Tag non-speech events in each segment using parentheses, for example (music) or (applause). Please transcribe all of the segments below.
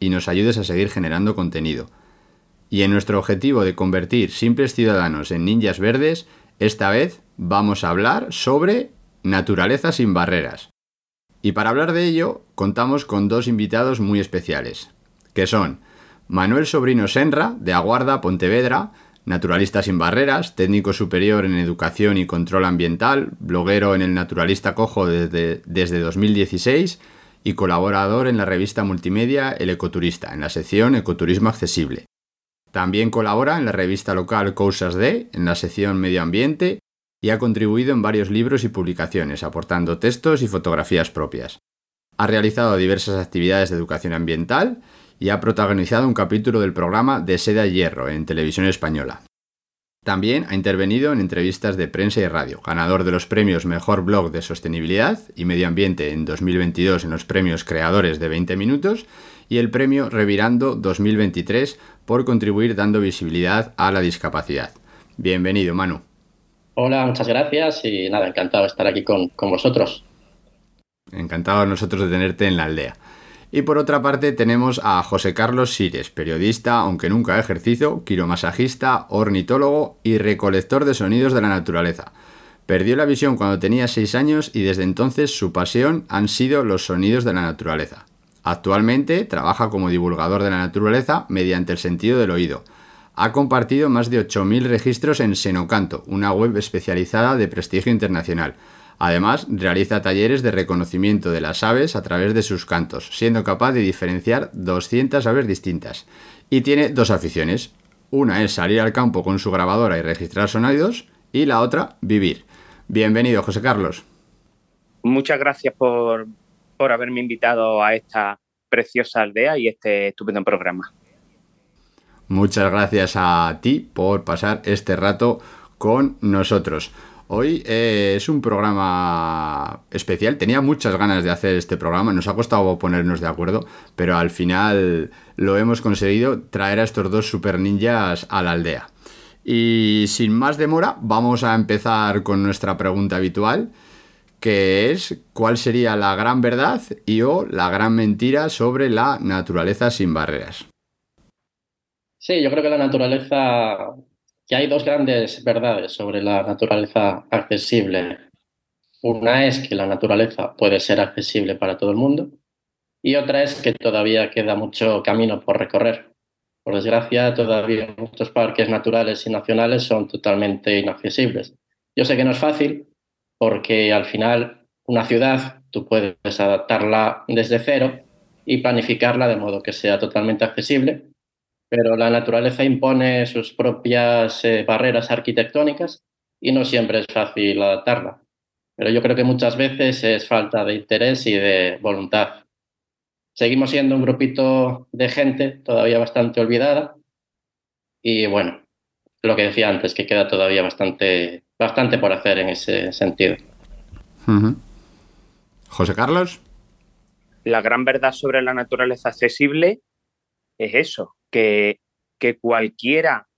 y nos ayudes a seguir generando contenido. Y en nuestro objetivo de convertir simples ciudadanos en ninjas verdes, esta vez vamos a hablar sobre naturaleza sin barreras. Y para hablar de ello, contamos con dos invitados muy especiales, que son Manuel Sobrino Senra, de Aguarda, Pontevedra, naturalista sin barreras, técnico superior en educación y control ambiental, bloguero en el Naturalista Cojo desde, desde 2016 y colaborador en la revista multimedia El Ecoturista, en la sección Ecoturismo Accesible. También colabora en la revista local Cosas de, en la sección Medio Ambiente, y ha contribuido en varios libros y publicaciones, aportando textos y fotografías propias. Ha realizado diversas actividades de educación ambiental y ha protagonizado un capítulo del programa De Seda Hierro en televisión española. También ha intervenido en entrevistas de prensa y radio, ganador de los premios Mejor Blog de Sostenibilidad y Medio Ambiente en 2022 en los premios Creadores de 20 Minutos y el premio Revirando 2023 por contribuir dando visibilidad a la discapacidad. Bienvenido, Manu. Hola, muchas gracias y nada, encantado de estar aquí con, con vosotros. Encantado nosotros de tenerte en la aldea. Y por otra parte tenemos a José Carlos Sires, periodista, aunque nunca ejercicio, quiromasajista, ornitólogo y recolector de sonidos de la naturaleza. Perdió la visión cuando tenía 6 años y desde entonces su pasión han sido los sonidos de la naturaleza. Actualmente trabaja como divulgador de la naturaleza mediante el sentido del oído. Ha compartido más de 8.000 registros en Senocanto, una web especializada de prestigio internacional. Además, realiza talleres de reconocimiento de las aves a través de sus cantos, siendo capaz de diferenciar 200 aves distintas. Y tiene dos aficiones. Una es salir al campo con su grabadora y registrar sonidos, y la otra, vivir. Bienvenido, José Carlos. Muchas gracias por, por haberme invitado a esta preciosa aldea y este estupendo programa. Muchas gracias a ti por pasar este rato con nosotros. Hoy eh, es un programa especial. Tenía muchas ganas de hacer este programa. Nos ha costado ponernos de acuerdo, pero al final lo hemos conseguido traer a estos dos super ninjas a la aldea. Y sin más demora, vamos a empezar con nuestra pregunta habitual, que es ¿cuál sería la gran verdad y o la gran mentira sobre la naturaleza sin barreras? Sí, yo creo que la naturaleza, que hay dos grandes verdades sobre la naturaleza accesible. Una es que la naturaleza puede ser accesible para todo el mundo y otra es que todavía queda mucho camino por recorrer. Por desgracia, todavía muchos parques naturales y nacionales son totalmente inaccesibles. Yo sé que no es fácil porque al final una ciudad tú puedes adaptarla desde cero y planificarla de modo que sea totalmente accesible, pero la naturaleza impone sus propias eh, barreras arquitectónicas y no siempre es fácil adaptarla. Pero yo creo que muchas veces es falta de interés y de voluntad. Seguimos siendo un grupito de gente todavía bastante olvidada y bueno, lo que decía antes, que queda todavía bastante, bastante por hacer en ese sentido. Ujú. José Carlos. La gran verdad sobre la naturaleza accesible es eso, que, cualquiera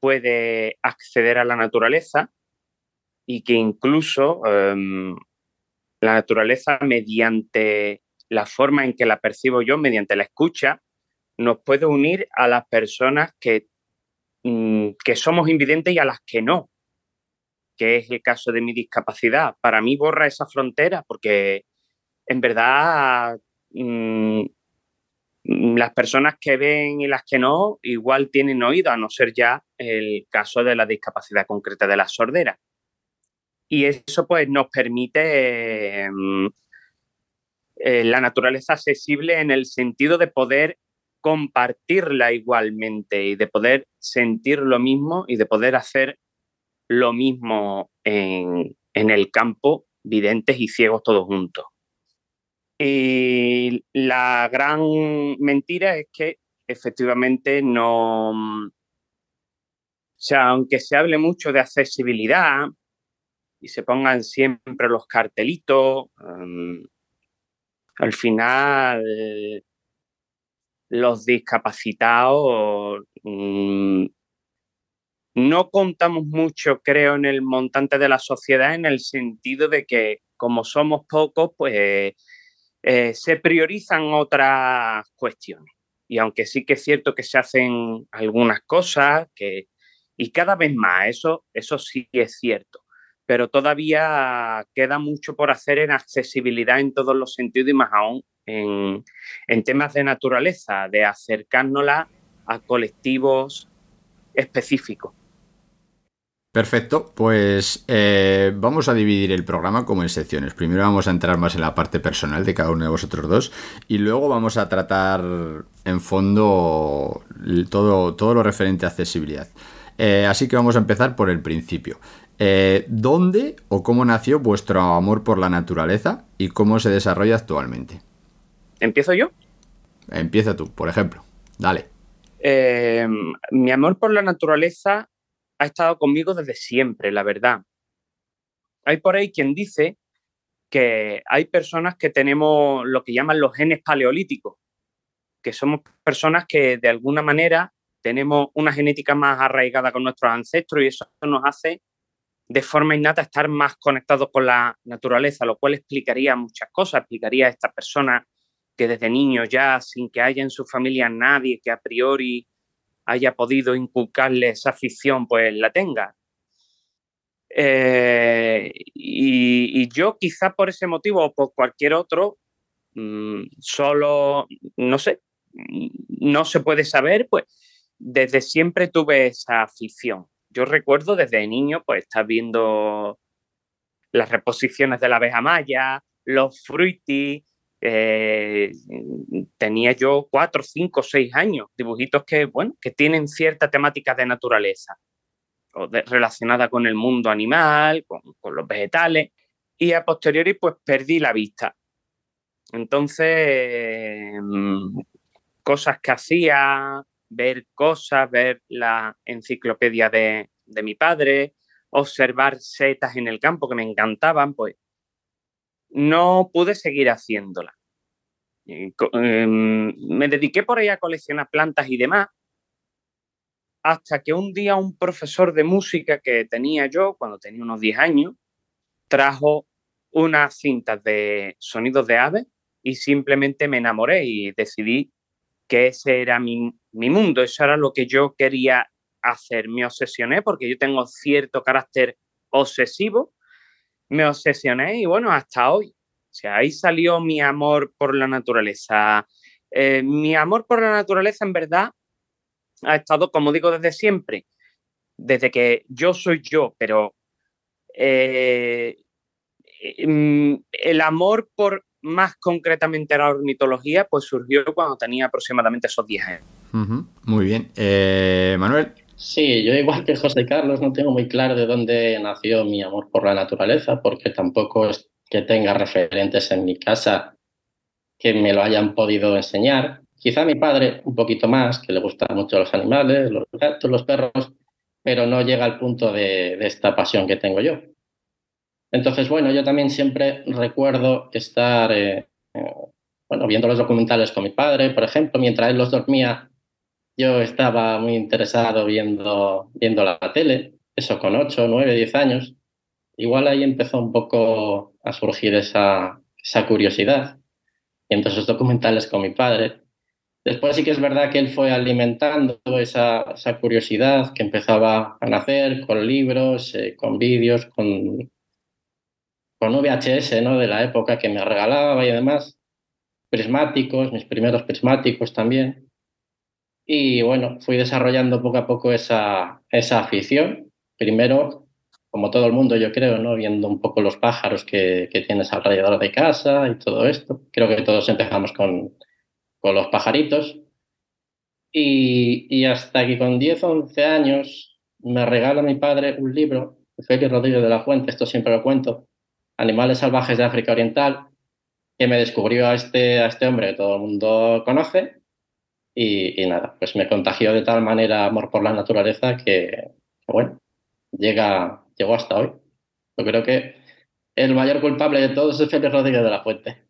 puede acceder a la naturaleza y que incluso em, la naturaleza mediante la forma en que la percibo yo, mediante la escucha, nos puede unir a las personas que, mm, que somos invidentes y a las que no. que es el caso de mi discapacidad, para mí borra esa frontera porque en verdad mm, las personas que ven y las que no igual tienen oído, a no ser ya el caso de la discapacidad concreta de la sordera. Y eso pues nos permite mm, eh, la naturaleza accesible en el sentido de poder compartirla igualmente y de poder sentir lo mismo y de poder hacer lo mismo en, el campo, videntes y ciegos todos juntos. Y la gran mentira es que efectivamente no... O sea, aunque se hable mucho de accesibilidad y se pongan siempre los cartelitos, em, al final los discapacitados mm, no contamos mucho, creo, en el montante de la sociedad en el sentido de que como somos pocos, pues eh, se priorizan otras cuestiones. Y aunque sí que es cierto que se hacen algunas cosas, que, y cada vez más, eso, eso sí es cierto, pero todavía queda mucho por hacer en accesibilidad en todos los sentidos y más aún en, en temas de naturaleza, de acercárnosla a colectivos específicos. Perfecto, pues eh, vamos a dividir el programa como en secciones. Primero vamos a entrar más en la parte personal de cada uno de vosotros dos y luego vamos a tratar en fondo todo, todo lo referente a accesibilidad. Eh, así que vamos a empezar por el principio. Eh, ¿Dónde o cómo nació vuestro amor por la naturaleza y cómo se desarrolla actualmente? ¿Empiezo yo? Empieza tú, por ejemplo. Dale. mi amor por la naturaleza ha estado conmigo desde siempre, la verdad. Hay por ahí quien dice que hay personas que tenemos lo que llaman los genes paleolíticos, que somos personas que de alguna manera tenemos una genética más arraigada con nuestros ancestros y eso nos hace de forma innata estar más conectados con la naturaleza, lo cual explicaría muchas cosas, explicaría a esta persona que desde niño ya, sin que haya en su familia nadie que a priori haya podido inculcarle esa afición, pues la tenga. Eh, y, yo quizá por ese motivo o por cualquier otro, mm, solo, no sé, no se puede saber, pues desde siempre tuve esa afición. Yo recuerdo desde niño, pues estar viendo las reposiciones de la abeja maya, los fruitis, eh, tenía yo cuatro, cinco, seis años, dibujitos que, bueno, que tienen cierta temática de naturaleza, relacionada con el mundo animal, con, los vegetales, y a posteriori pues perdí la vista. Entonces, mm, cosas que hacía, ver cosas, ver la enciclopedia de, de mi padre, observar setas en el campo que me encantaban, pues no pude seguir haciéndola. Em, me dediqué por ahí a coleccionar plantas y demás, hasta que un día un profesor de música que tenía yo cuando tenía unos 10 años trajo unas cintas de sonidos de aves y simplemente me enamoré y decidí que ese era mi, mi mundo, eso era lo que yo quería hacer. Me obsesioné porque yo tengo cierto carácter obsesivo me obsesioné y bueno, hasta hoy. O sea, ahí salió mi amor por la naturaleza. Eh, mi amor por la naturaleza en verdad ha estado, como digo, desde siempre, desde que yo soy yo, pero eh, mm, el amor por más concretamente la ornitología, pues surgió cuando tenía aproximadamente esos 10 años. Muy bien. Eh, Manuel. Sí, yo igual que José Carlos no tengo muy claro de dónde nació mi amor por la naturaleza, porque tampoco es que tenga referentes en mi casa que me lo hayan podido enseñar. Quizá mi padre un poquito más, que le gustan mucho los animales, los gatos, los perros, pero no llega al punto de, esta pasión que tengo yo. Entonces, bueno, yo también siempre recuerdo estar, eh, eh, bueno, viendo los documentales con mi padre, por ejemplo, mientras él los dormía, yo estaba muy interesado viendo, viendo la tele, eso con 8, 9, 10 años. Igual ahí empezó un poco a surgir esa, esa curiosidad. Y entonces documentales con mi padre. Después sí que es verdad que él fue alimentando esa, esa curiosidad que empezaba a nacer con libros, eh, con vídeos, con, con VHS ¿no? de la época que me regalaba y demás, prismáticos, mis primeros prismáticos también. Y bueno, fui desarrollando poco a poco esa, esa afición. Primero, como todo el mundo, yo creo, ¿no? Viendo un poco los pájaros que, que tienes alrededor de casa y todo esto. Creo que todos empezamos con, con los pajaritos. Y, y, hasta que con 10 o 11 años me regala mi padre un libro, Félix Rodríguez de la Fuente, esto siempre lo cuento, Animales Salvajes de África Oriental, que me descubrió a este, a este hombre que todo el mundo conoce. Y, nada, pues me contagió de tal manera amor por la naturaleza que, bueno, llega, llegó hasta hoy. Yo creo que el mayor culpable de todo es Félix Rodríguez de la Fuente.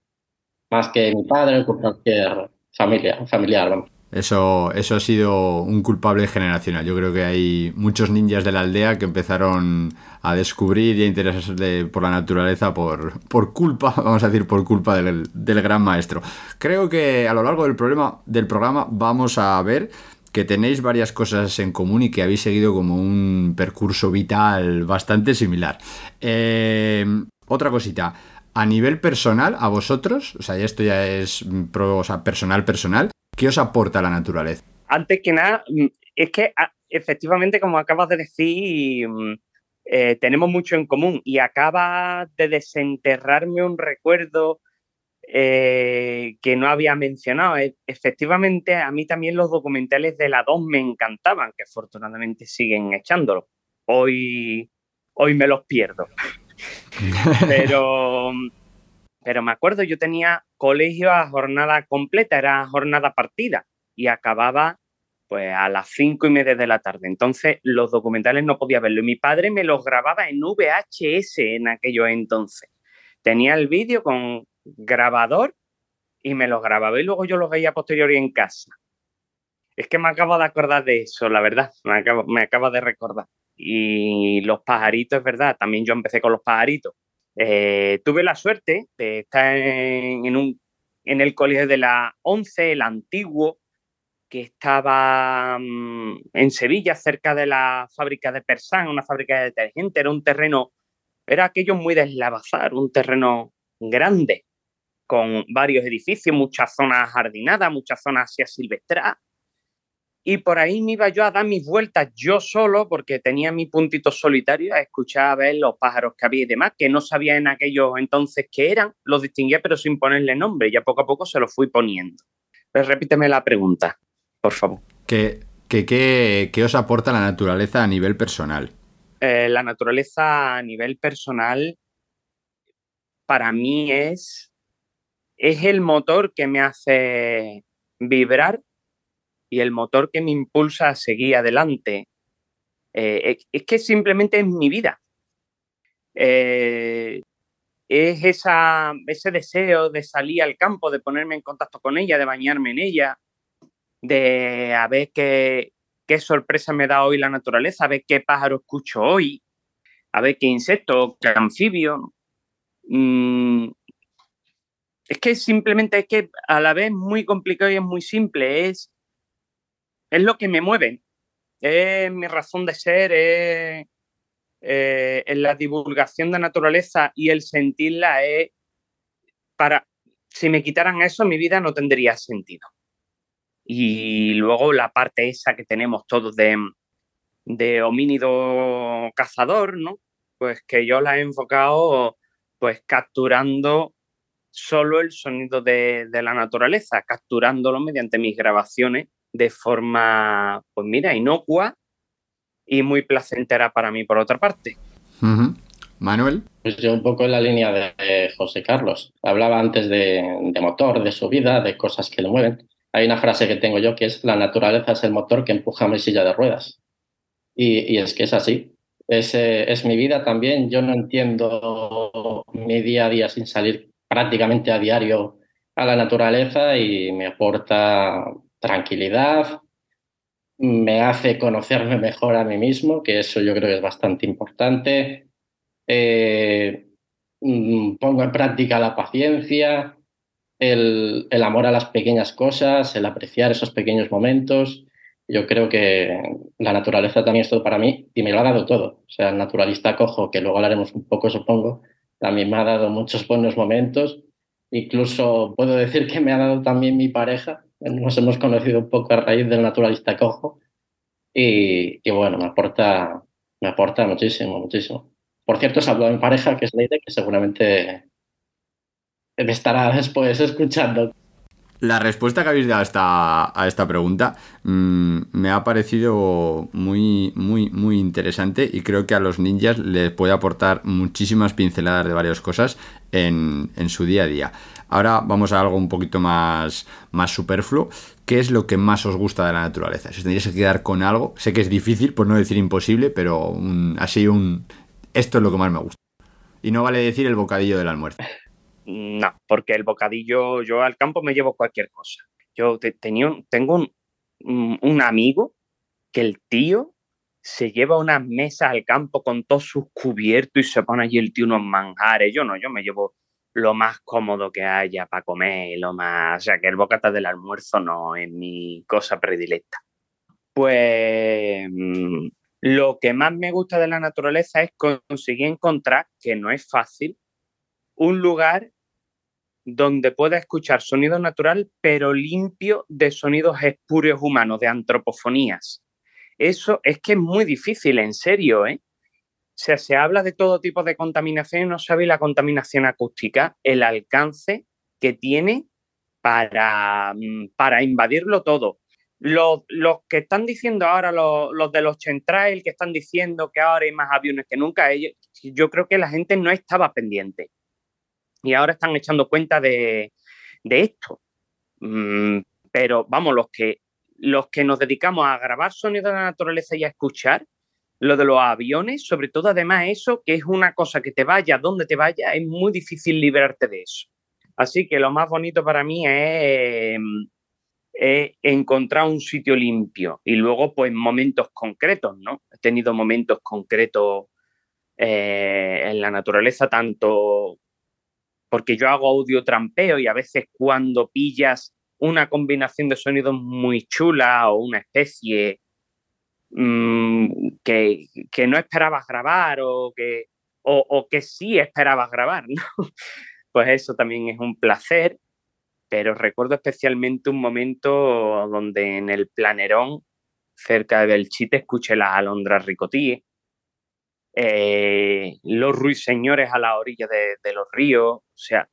Más que mi padre cualquier familia, familiar, vamos. Eso, eso ha sido un culpable generacional. Yo creo que hay muchos ninjas de la aldea que empezaron a descubrir y a interesarse por la naturaleza por, por culpa, (laughs) vamos a decir, por culpa del, del, gran maestro. Creo que a lo largo del, problema, del programa vamos a ver que tenéis varias cosas en común y que habéis seguido como un percurso vital bastante similar. Eh, otra cosita. A nivel personal, a vosotros, o sea, esto ya es personal, personal, ¿Qué os aporta la naturaleza? Antes que nada, mm, es que ah, efectivamente, como acabas de decir, mm, eh, tenemos mucho en común y acaba de desenterrarme un recuerdo eh, que no había mencionado. E, efectivamente, a mí también los documentales de la 2 me encantaban, que afortunadamente siguen echándolo. Hoy, hoy me los pierdo. (laughs) pero, pero me acuerdo, yo tenía colegio a jornada completa, era jornada partida y acababa pues a las cinco y media de la tarde. Entonces los documentales no podía verlo y mi padre me los grababa en VHS en aquellos entonces. Tenía el vídeo con grabador y me los grababa y luego yo los veía posteriori en casa. Es que me acabo de acordar de eso, la verdad, me acabo, me acabo de recordar. Y los pajaritos, es verdad, también yo empecé con los pajaritos eh, tuve la suerte de estar en, un, en, el colegio de la 11, el antiguo, que estaba um, en Sevilla, cerca de la fábrica de Persán, una fábrica de detergente. Era un terreno, era aquello muy deslavazar, un terreno grande, con varios edificios, muchas zonas jardinadas, muchas zonas así silvestras y por ahí me iba yo a dar mis vueltas yo solo, porque tenía mi puntito solitario, a escuchar a ver los pájaros que había y demás, que no sabía en aquellos entonces qué eran, los distinguía, pero sin ponerle nombre, y a poco a poco se los fui poniendo. Pues repíteme la pregunta, por favor. ¿Qué, qué, qué, qué os aporta la naturaleza a nivel personal? Eh, la naturaleza a nivel personal, para mí es, es el motor que me hace vibrar y el motor que me impulsa a seguir adelante. Eh, es, que simplemente es mi vida. Eh, es ese deseo de salir al campo, de ponerme en contacto con ella, de bañarme en ella, de a ver qué, qué sorpresa me da hoy la naturaleza, a ver qué pájaro escucho hoy, a ver qué insecto, qué anfibio. Mm, es que simplemente es que a la vez muy complicado y es muy simple. Es es lo que me mueve, es mi razón de ser, es eh, en la divulgación de naturaleza y el sentirla es para, si me quitaran eso, mi vida no tendría sentido. Y luego la parte esa que tenemos todos de, de homínido cazador, ¿no? Pues que yo la he enfocado pues capturando solo el sonido de, de la naturaleza, capturándolo mediante mis grabaciones de forma, pues mira, inocua y muy placentera para mí por otra parte. Manuel. Pues yo un poco en la línea de José Carlos. Hablaba antes de, motor, de su vida, de cosas que le mueven. Hay una frase que tengo yo que es la naturaleza es el motor que empuja mi silla de ruedas. Y, es que es así. Es, es mi vida también. Yo no entiendo mi día a día sin salir prácticamente a diario a la naturaleza y me aporta tranquilidad, me hace conocerme mejor a mí mismo, que eso yo creo que es bastante importante. Eh, mm, pongo en práctica la paciencia, el, el, amor a las pequeñas cosas, el apreciar esos pequeños momentos. Yo creo que la naturaleza también es todo para mí y me lo ha dado todo. O sea, el naturalista cojo, que luego hablaremos un poco, supongo, también me ha dado muchos buenos momentos. Incluso puedo decir que me ha dado también mi pareja. Nos hemos conocido un poco a raíz del naturalista cojo. Y, bueno, me aporta, me aporta muchísimo, muchísimo. Por cierto, se habló de mi pareja, que es Leire, que seguramente me estará después escuchando. La respuesta que habéis dado a esta, a esta pregunta mmm, me ha parecido muy, muy, muy interesante y creo que a los ninjas les puede aportar muchísimas pinceladas de varias cosas en, en su día a día. Ahora vamos a algo un poquito más, más superfluo. ¿Qué es lo que más os gusta de la naturaleza? Si os tendríais que quedar con algo, sé que es difícil, por no decir imposible, pero un, así un... Esto es lo que más me gusta. Y no vale decir el bocadillo del almuerzo. No, porque el bocadillo, yo al campo me llevo cualquier cosa. Yo te, tenía tengo un, un, amigo que el tío se lleva unas mesas al campo con todos sus cubiertos y se pone allí el tío unos manjares. Yo no, yo me llevo lo más cómodo que haya para comer, lo más, o sea, que el bocata del almuerzo no es mi cosa predilecta. Pues mm, lo que más me gusta de la naturaleza es conseguir encontrar, que no es fácil, un lugar donde pueda escuchar sonido natural, pero limpio de sonidos espurios humanos, de antropofonías. Eso es que es muy difícil, en serio, ¿eh? Se habla de todo tipo de contaminación y no sabe la contaminación acústica, el alcance que tiene para, mm, para invadirlo todo. Los, los, que están diciendo ahora, los, los de los Chentrail, que están diciendo que ahora hay más aviones que nunca, ellos, yo creo que la gente no estaba pendiente y ahora están echando cuenta de, de esto. Mm, pero vamos, los que, los que nos dedicamos a grabar sonido de la naturaleza y a escuchar, lo de los aviones, sobre todo además eso, que es una cosa que te vaya donde te vaya, es muy difícil liberarte de eso. Así que lo más bonito para mí es, es encontrar un sitio limpio y luego pues momentos concretos, ¿no? He tenido momentos concretos eh, en la naturaleza, tanto porque yo hago audio trampeo y a veces cuando pillas una combinación de sonidos muy chula o una especie mmm, que, que, no esperabas grabar o que, o, o que sí esperabas grabar, (laughs) ¿no? Pues eso también es un placer, pero recuerdo especialmente un momento donde en el planerón, cerca de Belchite, escuché las alondras ricotíes, eh, los ruiseñores a la orilla de, de los ríos, o sea,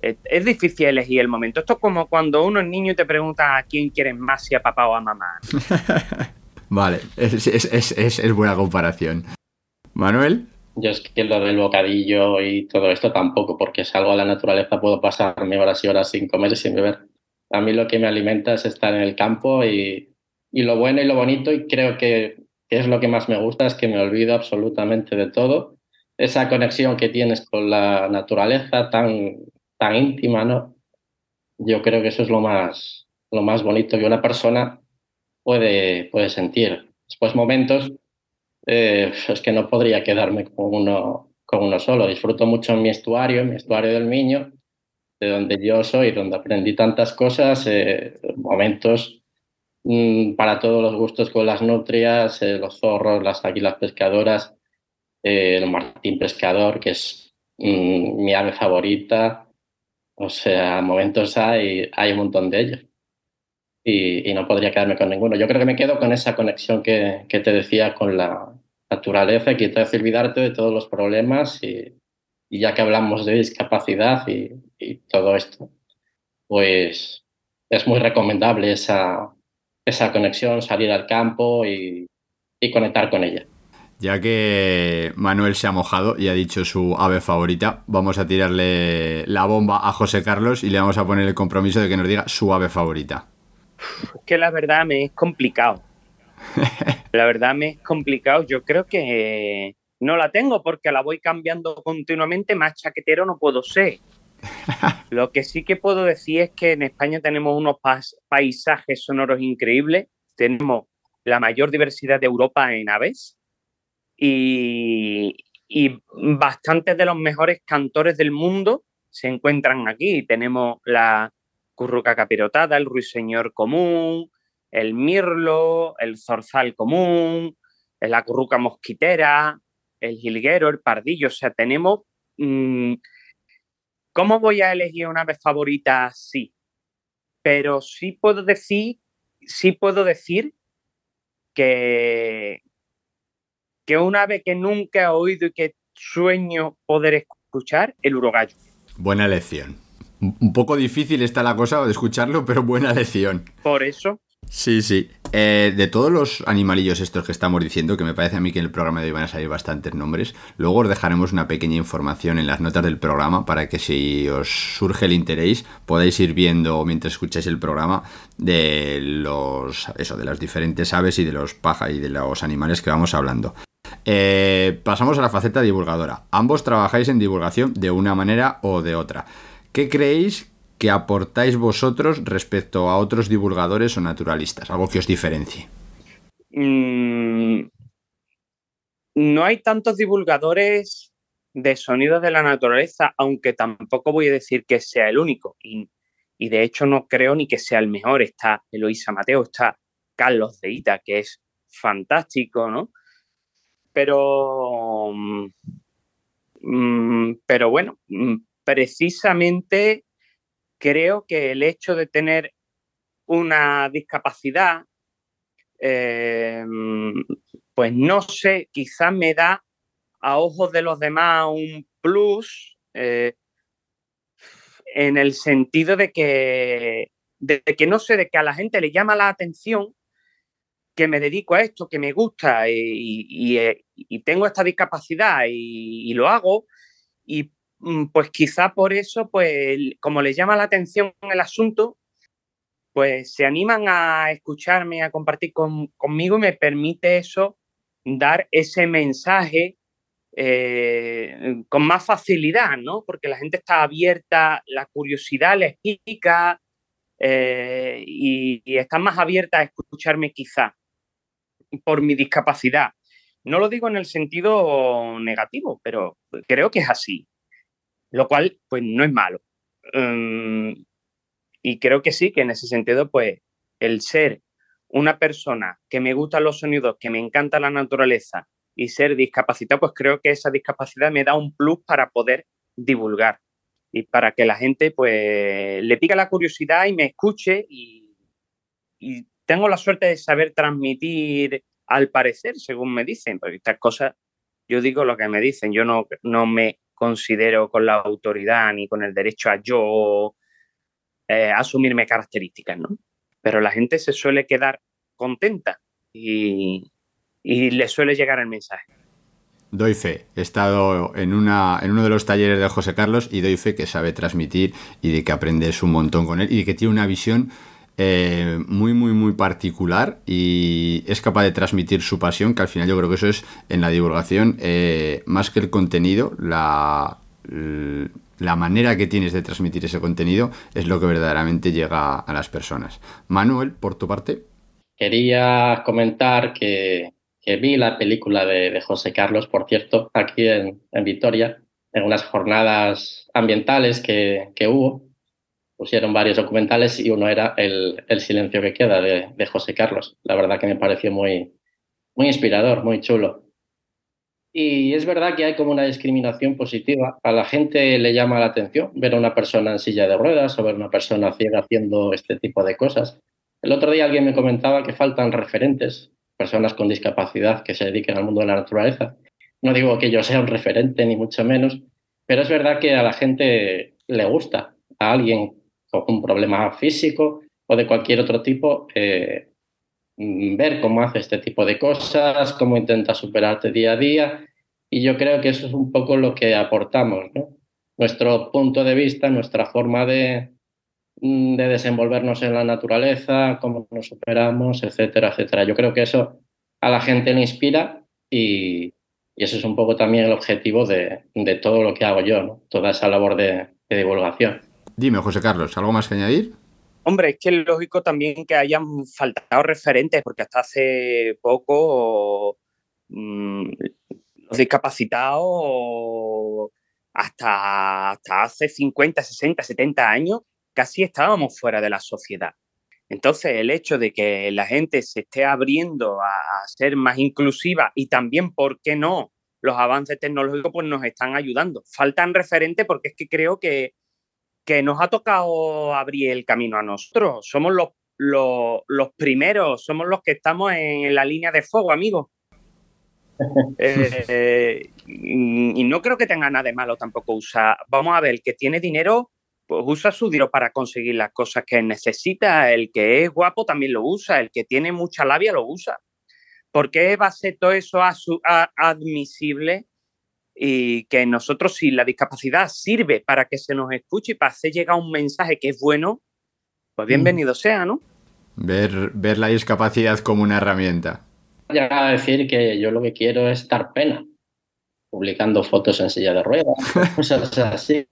es, es, difícil elegir el momento. Esto es como cuando uno es niño y te pregunta a quién quieres más, si a papá o a mamá. (laughs) vale, es, es, es, buena comparación. Manuel. Yo es que lo del bocadillo y todo esto tampoco, porque salgo a la naturaleza, puedo pasarme horas y horas sin comer y sin beber. A mí lo que me alimenta es estar en el campo y, y lo bueno y lo bonito, y creo que, que es lo que más me gusta, es que me olvido absolutamente de todo. Esa conexión que tienes con la naturaleza tan, tan íntima, ¿no? Yo creo que eso es lo más, lo más bonito que una persona puede, puede sentir. Después momentos, eh, es que no podría quedarme con uno, con uno solo. Disfruto mucho en mi estuario, en mi estuario del Miño, de donde yo soy, donde aprendí tantas cosas, eh, momentos mmm, para todos los gustos con las nutrias, eh, los zorros, las águilas pescadoras, el martín pescador, que es mmm, mi ave favorita, o sea, momentos hay, hay un montón de ellos. Y, no podría quedarme con ninguno. Yo creo que me quedo con esa conexión que, te decía con la naturaleza, que te hace olvidarte de todos los problemas y, ya que hablamos de discapacidad y, todo esto, pues es muy recomendable esa, esa conexión, salir al campo y, y conectar con ella. Ya que Manuel se ha mojado y ha dicho su ave favorita, vamos a tirarle la bomba a José Carlos y le vamos a poner el compromiso de que nos diga su ave favorita. Es que la verdad me es complicado. (laughs) la verdad me es complicado. Yo creo que no la tengo porque la voy cambiando continuamente. Más chaquetero no puedo ser. (laughs) Lo que sí que puedo decir es que en España tenemos unos paisajes sonoros increíbles. Tenemos la mayor diversidad de Europa en aves y, y bastantes de los mejores cantores del mundo se encuentran aquí. Tenemos la curruca capirotada, el ruiseñor común, el mirlo, el zorzal común, la curruca mosquitera, el jilguero, el pardillo. O sea, tenemos... Mm, ¿Cómo voy a elegir una ave favorita? Sí. Pero sí puedo decir, sí puedo decir que, que un ave que nunca he oído y que sueño poder escuchar, el urogallo. Buena lección. Un poco difícil está la cosa de escucharlo, pero buena lección. Por eso. Sí, sí. Eh, de todos los animalillos estos que estamos diciendo, que me parece a mí que en el programa de hoy van a salir bastantes nombres, luego os dejaremos una pequeña información en las notas del programa para que si os surge el interés podáis ir viendo mientras escucháis el programa de los eso, de las diferentes aves y de los pájaros y de los animales que vamos hablando. Eh, pasamos a la faceta divulgadora. Ambos trabajáis en divulgación de una manera o de otra. ¿Qué creéis que aportáis vosotros respecto a otros divulgadores o naturalistas? Algo que os diferencie. Mm, no hay tantos divulgadores de sonidos de la naturaleza, aunque tampoco voy a decir que sea el único. Y, de hecho no creo ni que sea el mejor. Está Eloísa Mateo, está Carlos de Ita, que es fantástico, ¿no? Pero, mm, mm, pero bueno, precisamente creo que el hecho de tener una discapacidad, eh, pues no sé, quizás me da a ojos de los demás un plus eh, en el sentido de que, de que no sé, de que a la gente le llama la atención que me dedico a esto, que me gusta y, eh, tengo esta discapacidad y, y, lo hago y pues quizá por eso, pues como les llama la atención el asunto, pues se animan a escucharme, a compartir conmigo y me permite eso dar ese mensaje eh, con más facilidad, ¿no? Porque la gente está abierta, la curiosidad les pica eh, y, están más abierta a escucharme quizá por mi discapacidad. No lo digo en el sentido negativo, pero creo que es así lo cual pues no es malo. Mm, y creo que sí, que en ese sentido pues el ser una persona que me gustan los sonidos, que me encanta la naturaleza y ser discapacitado, pues creo que esa discapacidad me da un plus para poder divulgar y para que la gente pues le pica la curiosidad y me escuche y, tengo la suerte de saber transmitir al parecer, según me dicen, porque estas cosas yo digo lo que me dicen, yo no, no me considero con la autoridad ni con el derecho a yo eh, asumirme características, ¿no? Pero la gente se suele quedar contenta y, le suele llegar el mensaje. Doy fe, he estado en, una, en uno de los talleres de José Carlos y doy fe que sabe transmitir y de que aprendes un montón con él y de que tiene una visión eh, muy, muy, muy particular y es capaz de transmitir su pasión, que al final yo creo que eso es en la divulgación, eh, más que el contenido, la, la manera que tienes de transmitir ese contenido es lo que verdaderamente llega a las personas. Manuel, por tu parte. Quería comentar que, vi la película de, José Carlos, por cierto, aquí en, en Vitoria, en unas jornadas ambientales que, que hubo pusieron varios documentales y uno era El, silencio que queda de, José Carlos. La verdad que me pareció muy, muy inspirador, muy chulo. Y es verdad que hay como una discriminación positiva. A la gente le llama la atención ver a una persona en silla de ruedas o ver a una persona ciega haciendo este tipo de cosas. El otro día alguien me comentaba que faltan referentes, personas con discapacidad que se dediquen al mundo de la naturaleza. No digo que yo sea un referente, ni mucho menos, pero es verdad que a la gente le gusta a alguien un problema físico o de cualquier otro tipo, eh, ver cómo hace este tipo de cosas, cómo intenta superarte día a día. Y yo creo que eso es un poco lo que aportamos. Nuestro punto de vista, nuestra forma de, mm, de desenvolvernos en la naturaleza, cómo nos superamos, etcétera, etcétera. Yo creo que eso a la gente le inspira y, y ese es un poco también el objetivo de, todo lo que hago yo. Toda esa labor de divulgación. Dime, José Carlos, ¿algo más que añadir? Hombre, es que es lógico también que hayan faltado referentes, porque hasta hace poco mm, los discapacitados hasta, hasta hace 50, 60, 70 años, casi estábamos fuera de la sociedad. Entonces, el hecho de que la gente se esté abriendo a, ser más inclusiva y también, ¿por qué no? Los avances tecnológicos pues nos están ayudando. Faltan referentes porque es que creo que, que nos ha tocado abrir el camino a nosotros. Somos los, los, los primeros, somos los que estamos en la línea de fuego, amigos. (laughs) eh, y no creo que tenga nada de malo tampoco usar. Vamos a ver, el que tiene dinero, pues usa su dinero para conseguir las cosas que necesita. El que es guapo también lo usa. El que tiene mucha labia lo usa. ¿Por qué va a ser todo eso a su, a, admisible? Y que nosotros, si la discapacidad sirve para que se nos escuche y para hacer llegar un mensaje que es bueno, pues bienvenido mm. sea, ¿no? Ver, ver la discapacidad como una herramienta. Ya a decir que yo lo que quiero es dar pena, publicando fotos en silla de ruedas, (laughs) cosas así.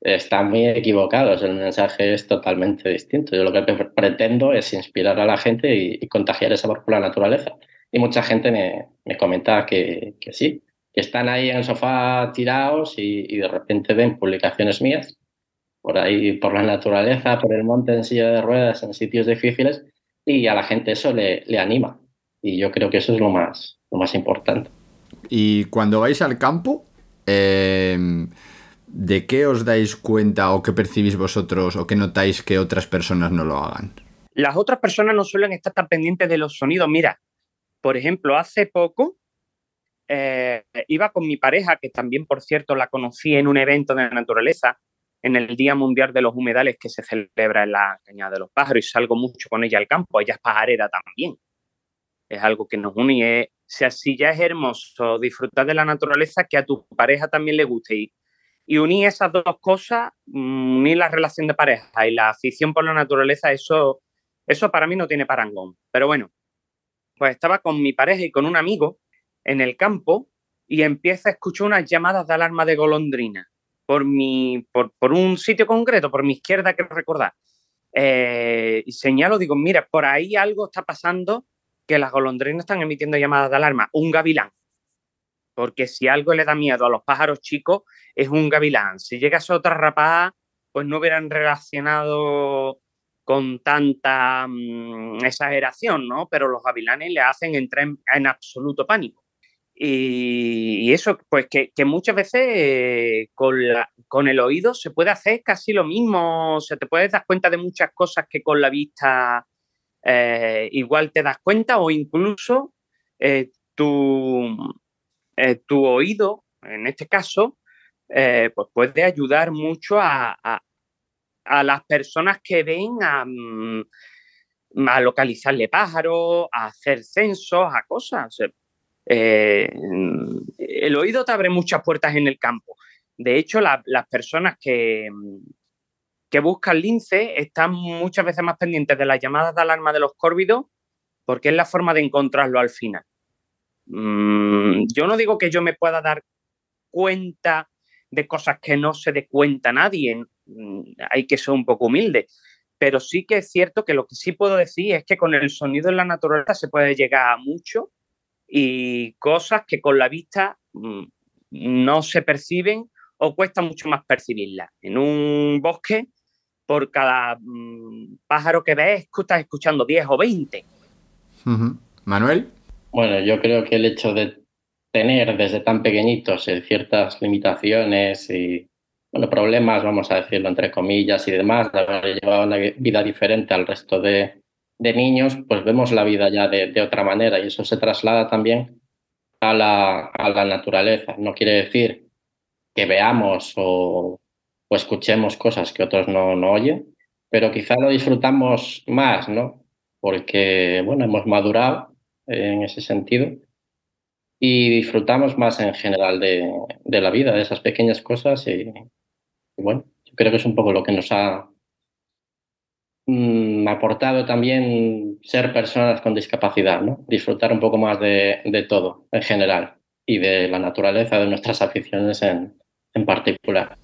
Están muy equivocados, el mensaje es totalmente distinto. Yo lo que pretendo es inspirar a la gente y, y contagiar ese amor por la naturaleza. Y mucha gente me, me comenta que, que, sí, que están ahí en el sofá tirados y, y de repente ven publicaciones mías por ahí, por la naturaleza, por el monte en silla de ruedas, en sitios difíciles, y a la gente eso le, le anima. Y yo creo que eso es lo más, lo más importante. Y cuando vais al campo, eh, ¿de qué os dais cuenta o qué percibís vosotros o qué notáis que otras personas no lo hagan? Las otras personas no suelen estar tan pendientes de los sonidos. Mira, por ejemplo, hace poco eh, iba con mi pareja, que también, por cierto, la conocí en un evento de naturaleza, en el Día Mundial de los Humedales que se celebra en la Cañada de los Pájaros y salgo mucho con ella al campo. Ella es pajarera también es algo que nos une. Sea, si ya es hermoso disfrutar de la naturaleza, que a tu pareja también le guste. Y, y unir esas dos cosas, mm, unir la relación de pareja y la afición por la naturaleza, eso, eso para mí no tiene parangón. Pero bueno, pues estaba con mi pareja y con un amigo en el campo y empieza a escuchar unas llamadas de alarma de golondrina por, mi, por, un sitio concreto, por mi izquierda, que recordar. Eh, y señalo, digo, mira, por ahí algo está pasando que las golondrinas están emitiendo llamadas de alarma, un gavilán. Porque si algo le da miedo a los pájaros chicos, es un gavilán. Si llegase otra rapada, pues no hubieran relacionado con tanta mmm, exageración, ¿no? Pero los gavilanes le hacen entrar en, en absoluto pánico. Y, eso, pues que, muchas veces con, el oído se puede hacer casi lo mismo, o sea, te puedes dar cuenta de muchas cosas que con la vista eh, igual te das cuenta o incluso eh, tu, eh, tu, oído, en este caso, pues puede ayudar mucho a, a, las personas que ven mm, a localizarle pájaros, a hacer censos, a cosas. Eh, el oído te abre muchas puertas en el campo. De hecho, la, las personas que, que buscan lince están muchas veces más pendientes de las llamadas de alarma de los córvidos porque es la forma de encontrarlo al final. Mm, yo no digo que yo me pueda dar cuenta de cosas que no se dé cuenta nadie, mm, hay que ser un poco humilde, pero sí que es cierto que lo que sí puedo decir es que con el sonido en la naturaleza se puede llegar a mucho y cosas que con la vista mm, no se perciben o cuesta mucho más percibirlas. En un bosque por cada mmm, pájaro que ves, estás escuchando 10 o 20. Uh -huh. Manuel. Bueno, yo creo que el hecho de tener desde tan pequeñitos eh, ciertas limitaciones y bueno, problemas, vamos a decirlo entre comillas y demás, de haber llevado una vida diferente al resto de, de niños, pues vemos la vida ya de, de, otra manera y eso se traslada también a la, a la naturaleza. No quiere decir que veamos o o escuchemos cosas que otros no, no oyen, pero quizá lo disfrutamos más, ¿no? Porque, bueno, hemos madurado en ese sentido y disfrutamos más en general de, de la vida, de esas pequeñas cosas y, y, bueno, yo creo que es un poco lo que nos ha mmm, aportado también ser personas con discapacidad, ¿no? Disfrutar un poco más de, todo en general y de la naturaleza, de nuestras aficiones en, en particular.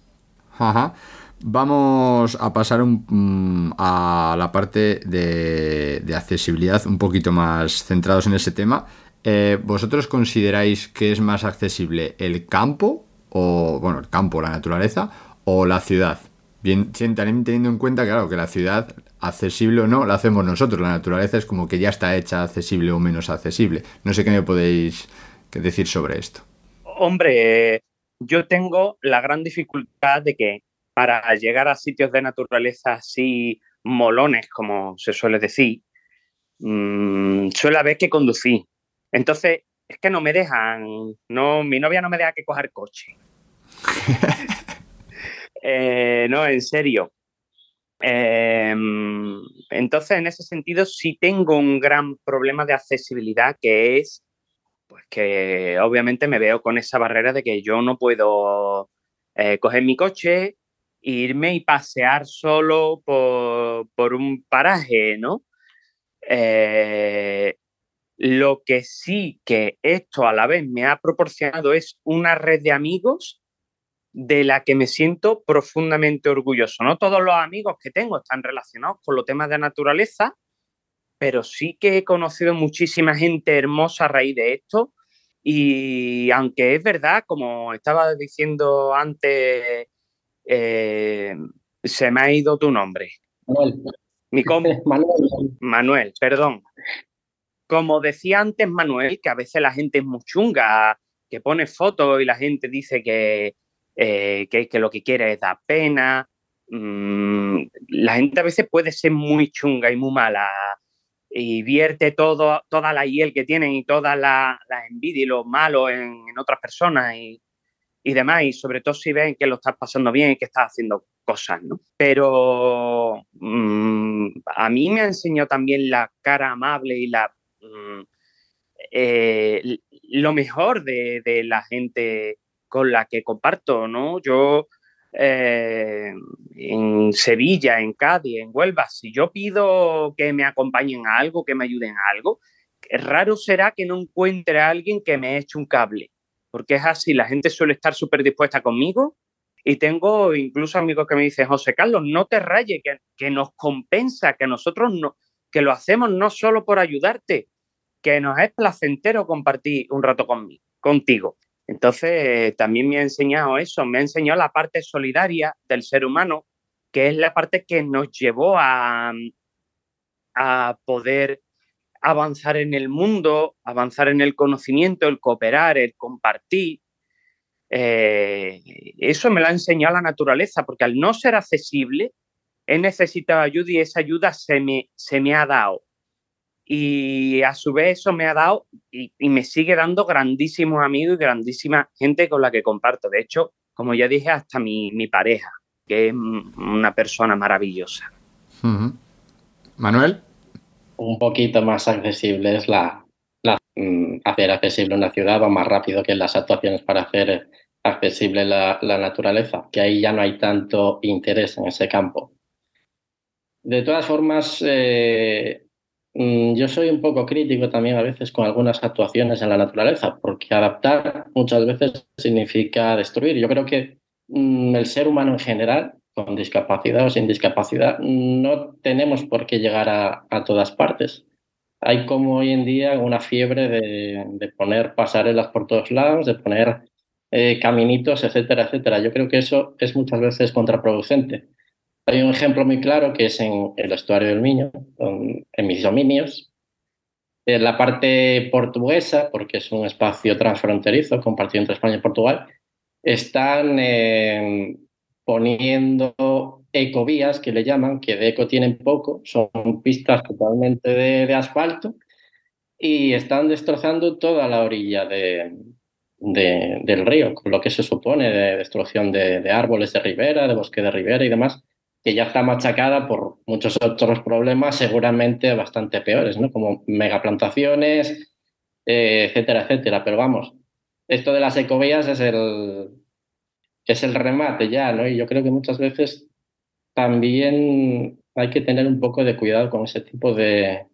Vamos a pasar mm, a la parte de, de, accesibilidad, un poquito más centrados en ese tema. Eh, ¿Vosotros consideráis que es más accesible el campo o, bueno, el campo, la naturaleza, o la ciudad. Bien, también teniendo en cuenta, claro, que la ciudad, accesible o no, la hacemos nosotros. La naturaleza es como que ya está hecha accesible o menos accesible. No sé qué me podéis decir sobre esto. Hombre, yo tengo la gran dificultad de que para llegar a sitios de naturaleza así molones, como se suele decir, mmm, suele haber que conducir. Entonces, es que no me dejan, no, mi novia no me deja que coger coche. (laughs) Eh, no, en serio. Em, entonces, en ese sentido, sí tengo un gran problema de accesibilidad que es, pues que obviamente me veo con esa barrera de que yo no puedo eh, coger mi coche, irme y pasear solo por, un paraje, ¿no? Eh, lo que sí que esto a la vez me ha proporcionado es una red de amigos de la que me siento profundamente orgulloso. No todos los amigos que tengo están relacionados con los temas de naturaleza, pero sí que he conocido muchísima gente hermosa a raíz de esto. Y aunque es verdad, como estaba diciendo antes, eh, se me ha ido tu nombre. Manuel. Mi (laughs) Manuel. Manuel, perdón. Como decía antes Manuel, que a veces la gente es muy chunga, que pone fotos y la gente dice que, eh, que, lo que quiere es dar pena. Mm, la gente a veces puede ser muy chunga y muy mala y vierte todo, toda la hiel que tienen y toda la, envidia y lo malo en, otras personas y, demás, y sobre todo si ven que lo estás pasando bien y que estás haciendo cosas, ¿no? Pero mm, a mí me ha enseñado también la cara amable y la mm, eh, lo mejor de, de, la gente con la que comparto, ¿no? Yo eh, en Sevilla, en Cádiz, en Huelva, si yo pido que me acompañen a algo, que me ayuden a algo, raro será que no encuentre a alguien que me eche un cable, porque es así, la gente suele estar súper dispuesta conmigo y tengo incluso amigos que me dicen, José Carlos, no te rayes, que, que nos compensa, que nosotros no, que lo hacemos no solo por ayudarte, que nos es placentero compartir un rato conmigo, contigo. Entonces, también me ha enseñado eso, me ha enseñado la parte solidaria del ser humano, que es la parte que nos llevó a, a poder avanzar en el mundo, avanzar en el conocimiento, el cooperar, el compartir. Eh, eso me lo ha enseñado la naturaleza, porque al no ser accesible, he necesitado ayuda y esa ayuda se me, se me ha dado. Y a su vez eso me ha dado y, me sigue dando grandísimos amigos y grandísima gente con la que comparto. De hecho, como ya dije, hasta mi, pareja, que es una persona maravillosa. Manuel. Un poquito más accesible es la, mm, hacer accesible una ciudad va más rápido que las actuaciones para hacer accesible la, naturaleza, que ahí ya no hay tanto interés en ese campo. De todas formas, eh, yo soy un poco crítico también a veces con algunas actuaciones en la naturaleza, porque adaptar muchas veces significa destruir. Yo creo que mm, el ser humano en general, con discapacidad o sin discapacidad, no tenemos por qué llegar a, todas partes. Hay como hoy en día una fiebre de, poner pasarelas por todos lados, de poner eh, caminitos, etcétera, etcétera. Yo creo que eso es muchas veces contraproducente. Hay un ejemplo muy claro que es en el estuario del Miño, en mis dominios. En la parte portuguesa, porque es un espacio transfronterizo compartido entre España y Portugal, están eh, poniendo ecovías, que le llaman, que de eco tienen poco, son pistas totalmente de, asfalto y están destrozando toda la orilla de, del río, con lo que se supone de destrucción de, de, árboles de ribera, de bosque de ribera y demás que ya está machacada por muchos otros problemas seguramente bastante peores, ¿no? Como megaplantaciones, eh, etcétera, etcétera. Pero vamos, esto de las ecovías es el, es el remate ya, ¿no? Y yo creo que muchas veces también hay que tener un poco de cuidado con ese tipo de,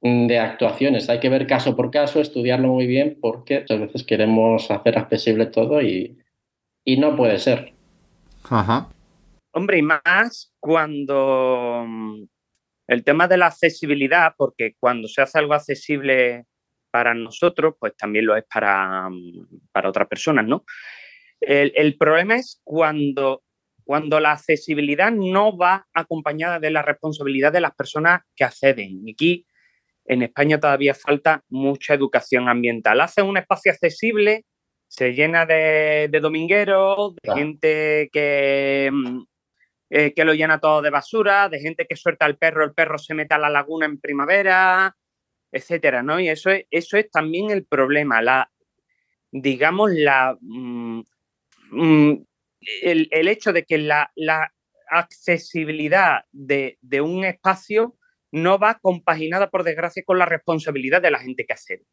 de actuaciones. Hay que ver caso por caso, estudiarlo muy bien, porque muchas veces queremos hacer accesible todo y, y no puede ser. Ajá. Hombre, y más cuando mm, el tema de la accesibilidad, porque cuando se hace algo accesible para nosotros, pues también lo es para, mm, para otras personas, ¿no? El, problema es cuando, cuando la accesibilidad no va acompañada de la responsabilidad de las personas que acceden. Y aquí en España todavía falta mucha educación ambiental. Hace un espacio accesible, se llena de, domingueros, de gente que, mm, eh, que lo llena todo de basura, de gente que suelta al perro, el perro se mete a la laguna en primavera, etcétera, ¿no? Y eso es, eso es también el problema, la, digamos, la, mm, mm, el, hecho de que la, accesibilidad de, un espacio no va compaginada, por desgracia, con la responsabilidad de la gente que accede.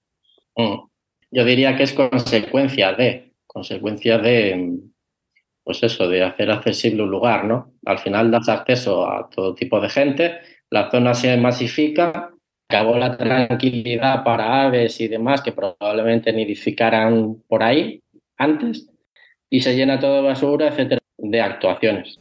Mm. Yo diría que es consecuencia de, consecuencia de, pues eso, de hacer accesible un lugar, ¿no? Al final das acceso a todo tipo de gente, la zona se masifica acabó la tranquilidad para aves y demás que probablemente nidificaran por ahí antes y se llena todo basura, etcétera, de actuaciones.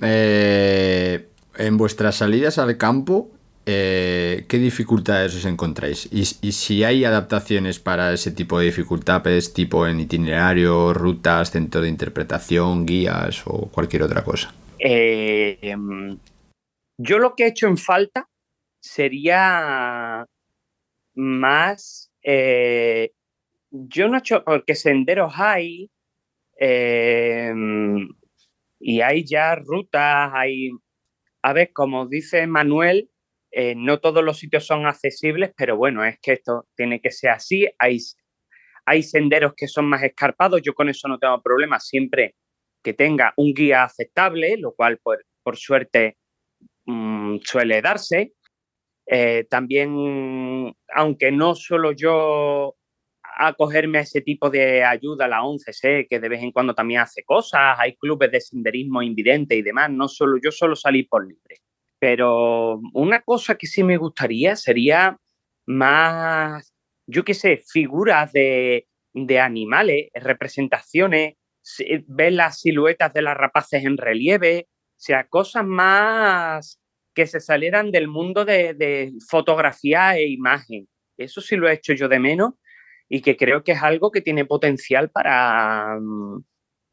Eh, en vuestras salidas al campo, eh, ¿qué dificultades os encontráis? Y, si hay adaptaciones para ese tipo de dificultades, tipo en itinerario, rutas, centro de interpretación, guías o cualquier otra cosa. Eh, em, yo lo que he hecho en falta sería más, eh, yo no he hecho, porque senderos hay em, y hay ya rutas, hay, a ver, como dice Manuel, eh, no todos los sitios son accesibles, pero bueno, es que esto tiene que ser así, hay, hay senderos que son más escarpados, yo con eso no tengo problema, siempre que tenga un guía aceptable, lo cual por, por suerte mm, suele darse. Eh, también, aunque no solo yo acogerme a ese tipo de ayuda, la ONCE sé que de vez en cuando también hace cosas, hay clubes de senderismo invidente y demás, no solo yo solo salí por libre. Pero una cosa que sí me gustaría sería más, yo qué sé, figuras de, de animales, representaciones, ver las siluetas de las rapaces en relieve, o sea, cosas más que se salieran del mundo de, fotografía e imagen. Eso sí lo he hecho yo de menos y que creo que es algo que tiene potencial para, mm,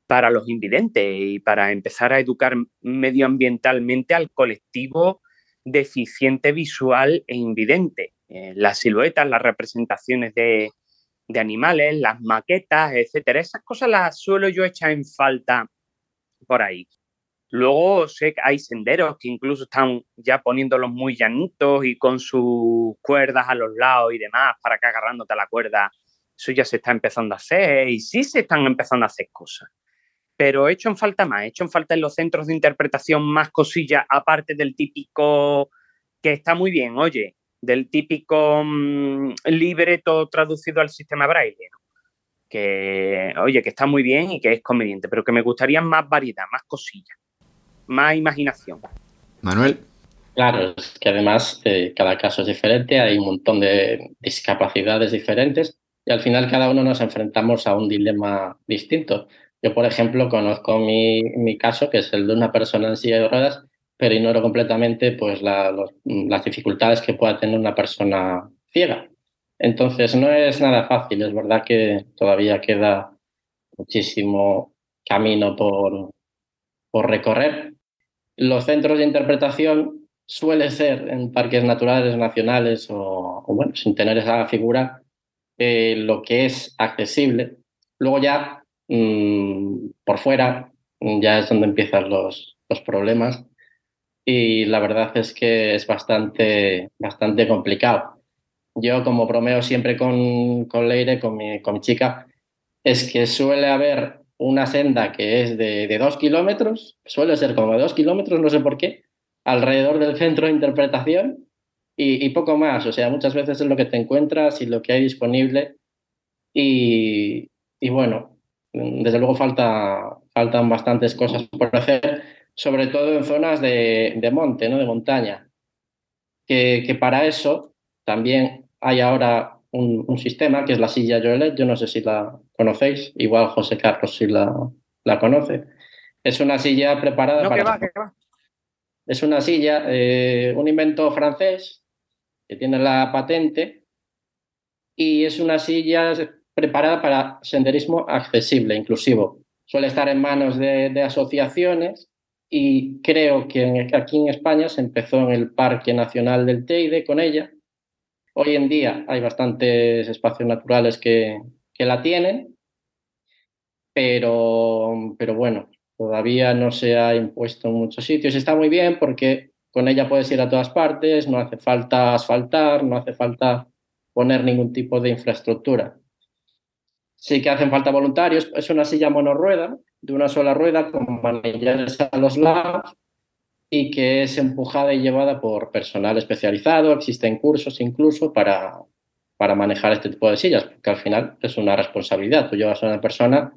para los invidentes y para empezar a educar medioambientalmente al colectivo deficiente visual e invidente. Eh, las siluetas, las representaciones de, animales, las maquetas, etcétera. Esas cosas las suelo yo echar en falta por ahí. Luego sé que hay senderos que incluso están ya poniéndolos muy llanitos y con sus cuerdas a los lados y demás para que agarrándote a la cuerda, eso ya se está empezando a hacer y sí se están empezando a hacer cosas. Pero he hecho en falta más, he hecho en falta en los centros de interpretación más cosillas, aparte del típico que está muy bien, oye, del típico mm, libreto traducido al sistema braille, que, oye, que está muy bien y que es conveniente, pero que me gustaría más variedad, más cosillas más imaginación. Manuel. Claro, es que además eh, cada caso es diferente, hay un montón de discapacidades diferentes y al final cada uno nos enfrentamos a un dilema distinto. Yo, por ejemplo, conozco mi, mi caso, que es el de una persona en silla de ruedas, pero ignoro completamente pues, las dificultades que pueda tener una persona ciega. Entonces, no es nada fácil, es verdad que todavía queda muchísimo camino por, por recorrer, los centros de interpretación suele ser en parques naturales nacionales o, bueno, sin tener esa figura, eh, lo que es accesible. Luego ya mm, por fuera ya es donde empiezan los, los, problemas y la verdad es que es bastante, bastante complicado. Yo como bromeo siempre con, con Leire, con mi, con mi chica, es que suele haber una senda que es de, dos kilómetros, suele ser como de dos kilómetros, no sé por qué, alrededor del centro de interpretación y, poco más. O sea, muchas veces es lo que te encuentras y lo que hay disponible. Y, bueno, desde luego falta, faltan bastantes cosas por hacer, sobre todo en zonas de, monte, ¿no? de montaña. Que, que para eso también hay ahora un, sistema que es la silla Joelet, yo no sé si la conocéis, igual José Carlos si la, la conoce. Es una silla preparada para... Es una silla, eh, un invento francés que tiene la patente y es una silla preparada para senderismo accesible, inclusivo. Suele estar en manos de, asociaciones y creo que aquí en España se empezó en el Parque Nacional del Teide con ella. Hoy en día hay bastantes espacios naturales que, que la tienen, pero, pero bueno, todavía no se ha impuesto en muchos sitios. Está muy bien porque con ella puedes ir a todas partes, no hace falta asfaltar, no hace falta poner ningún tipo de infraestructura. Sí que hacen falta voluntarios. Es una silla monorrueda, de una sola rueda, con manillares a los lados y que es empujada y llevada por personal especializado. Existen cursos incluso para, para manejar este tipo de sillas, porque al final es una responsabilidad. Tú llevas a una persona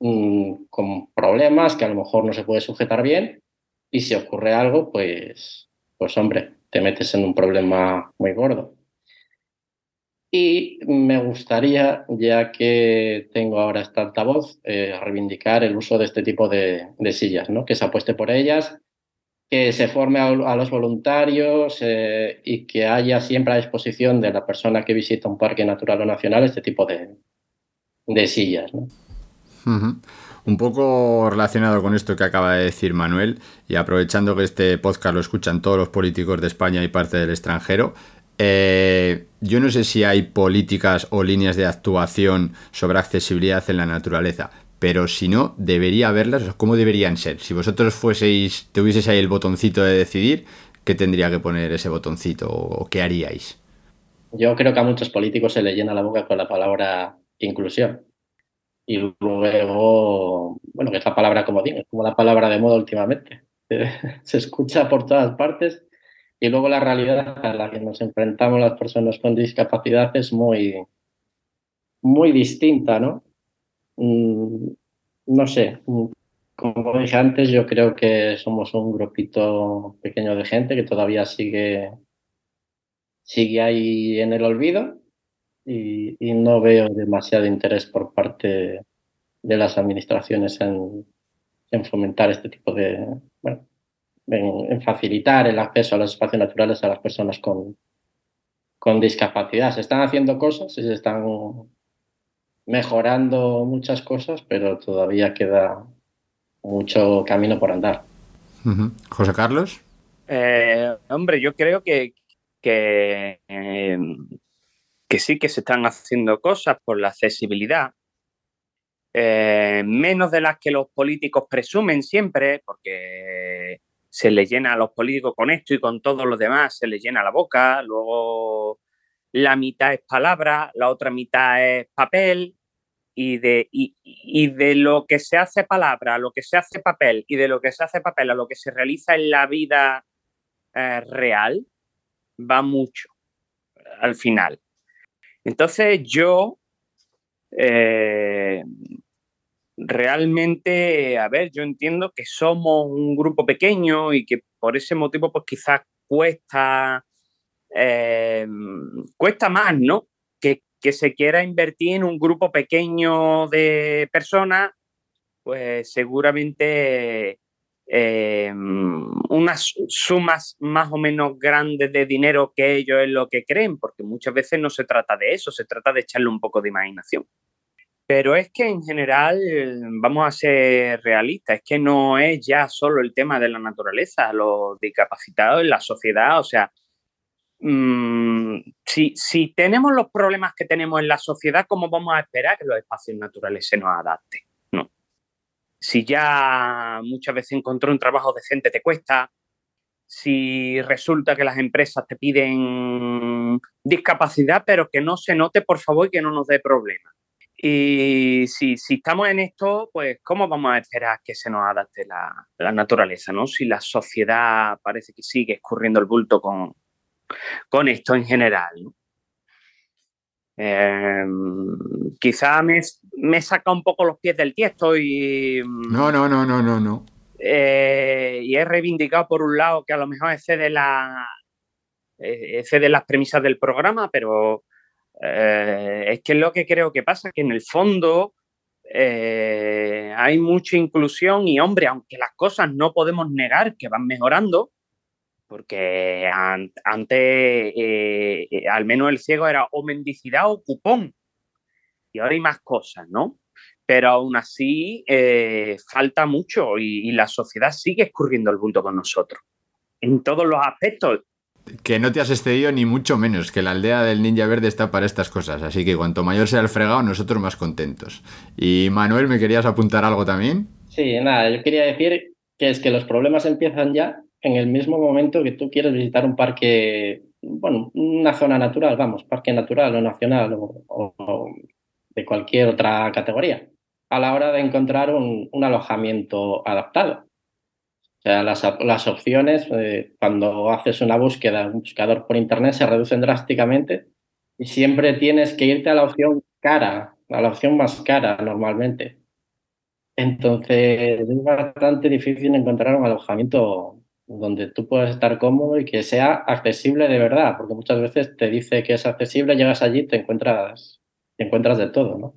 mm, con problemas que a lo mejor no se puede sujetar bien y si ocurre algo, pues, pues hombre, te metes en un problema muy gordo. Y me gustaría, ya que tengo ahora esta altavoz, eh, reivindicar el uso de este tipo de, sillas, ¿no? que se apueste por ellas, que se forme a, los voluntarios eh, y que haya siempre a disposición de la persona que visita un parque natural o nacional este tipo de, sillas. ¿no? Un poco relacionado con esto que acaba de decir Manuel, y aprovechando que este podcast lo escuchan todos los políticos de España y parte del extranjero, eh, yo no sé si hay políticas o líneas de actuación sobre accesibilidad en la naturaleza, pero si no, debería haberlas. ¿Cómo deberían ser? Si vosotros fueseis, tuvieseis ahí el botoncito de decidir, ¿qué tendría que poner ese botoncito o qué haríais? Yo creo que a muchos políticos se les llena la boca con la palabra inclusión y luego, bueno, que es la palabra como digo, es como la palabra de moda últimamente. (laughs) Se escucha por todas partes y luego la realidad a la que nos enfrentamos las personas con discapacidad es muy, muy distinta, ¿no? Mm, no sé, mm, como dije antes, yo creo que somos un grupito pequeño de gente que todavía sigue, sigue ahí en el olvido y, no veo demasiado interés por parte de las administraciones en, fomentar este tipo de, bueno, en, facilitar el acceso a los espacios naturales a las personas con, con discapacidad. Se están haciendo cosas y se están mejorando muchas cosas, pero todavía queda mucho camino por andar. José Carlos. Eh, hombre, yo creo que, que eh, que sí que se están haciendo cosas por la accesibilidad, eh, menos de las que los políticos presumen siempre, porque se les llena a los políticos con esto y con todo lo demás, se les llena la boca, luego la mitad es palabra, la otra mitad es papel, y de, y, de lo que se hace palabra a lo que se hace papel, y de lo que se hace papel a lo que se realiza en la vida eh, real, va mucho al final. Entonces yo eh, realmente, a ver, yo entiendo que somos un grupo pequeño y que por ese motivo pues quizás cuesta, eh, cuesta más, ¿no? Que, que se quiera invertir en un grupo pequeño de personas, pues seguramente eh, unas sumas más o menos grandes de dinero que ellos es lo que creen, porque muchas veces no se trata de eso, se trata de echarle un poco de imaginación. Pero es que en general, vamos a ser realistas, es que no es ya solo el tema de la naturaleza, los discapacitados en la sociedad, o sea, mm, si, si tenemos los problemas que tenemos en la sociedad, ¿cómo vamos a esperar que los espacios naturales se nos adapten? si ya muchas veces encontrar un trabajo decente te cuesta, si resulta que las empresas te piden discapacidad, pero que no se note, por favor, y que no nos dé problemas. Y si, estamos en esto, pues ¿cómo vamos a esperar que se nos adapte la, naturaleza? ¿no? Si la sociedad parece que sigue escurriendo el bulto con, con esto en general. ¿no? Eh, quizá me, me, saca un poco los pies del tiesto y... No, no, no, no, no, no. Eh, y he reivindicado por un lado que a lo mejor excede, la, excede las premisas del programa, pero eh, es que es lo que creo que pasa, que en el fondo eh, hay mucha inclusión y hombre, aunque las cosas no podemos negar que van mejorando, porque antes eh, al menos el ciego era o mendicidad o cupón. y ahora hay más cosas, ¿no? Pero aún así falta mucho y, y la sociedad sigue escurriendo el bulto con nosotros. En todos los aspectos, Que no te has excedido ni mucho menos, que la aldea del Ninja Verde está para estas cosas. Así que cuanto mayor sea el fregado, nosotros más contentos. Y Manuel, ¿me querías apuntar algo también? Sí, nada, yo quería decir que es que los problemas empiezan ya en el mismo momento que tú quieres visitar un parque, bueno, una zona natural, vamos, parque natural o nacional o, de cualquier otra categoría, a la hora de encontrar un alojamiento adaptado. Sea, las, las opciones, eh, cuando haces una búsqueda, un buscador por internet, se reducen drásticamente y siempre tienes que irte a la opción cara, a la opción más cara normalmente. Entonces es bastante difícil encontrar un alojamiento donde tú puedas estar cómodo y que sea accesible de verdad, porque muchas veces te dice que es accesible, llegas allí y te encuentras, te encuentras de todo, ¿no?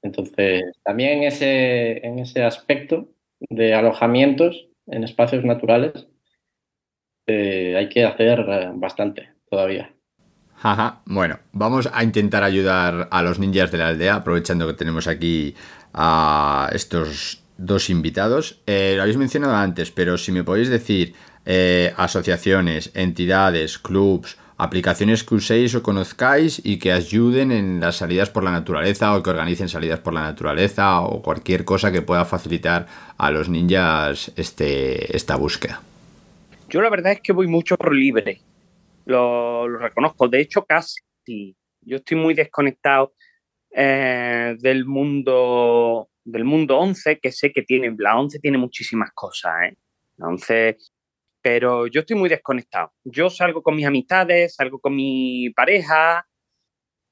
Entonces, también ese, en ese aspecto de alojamientos en espacios naturales eh, hay que hacer eh, bastante todavía. Ajá. Bueno, vamos a intentar ayudar a los ninjas de la aldea, aprovechando que tenemos aquí a estos dos invitados. Eh, lo habéis mencionado antes, pero si me podéis decir asociaciones, entidades, clubs, aplicaciones que uséis o conozcáis y que ayuden en las salidas por la naturaleza o que organicen salidas por la naturaleza o cualquier cosa que pueda facilitar a los ninjas este, esta búsqueda. Yo la verdad es que voy mucho por libre, lo, reconozco. De hecho, casi. Yo estoy muy desconectado eh, del mundo del mundo 11, que sé que tiene, la 11 tiene muchísimas cosas, ¿eh? La 11, pero yo estoy muy desconectado. Yo salgo con mis amistades, salgo con mi pareja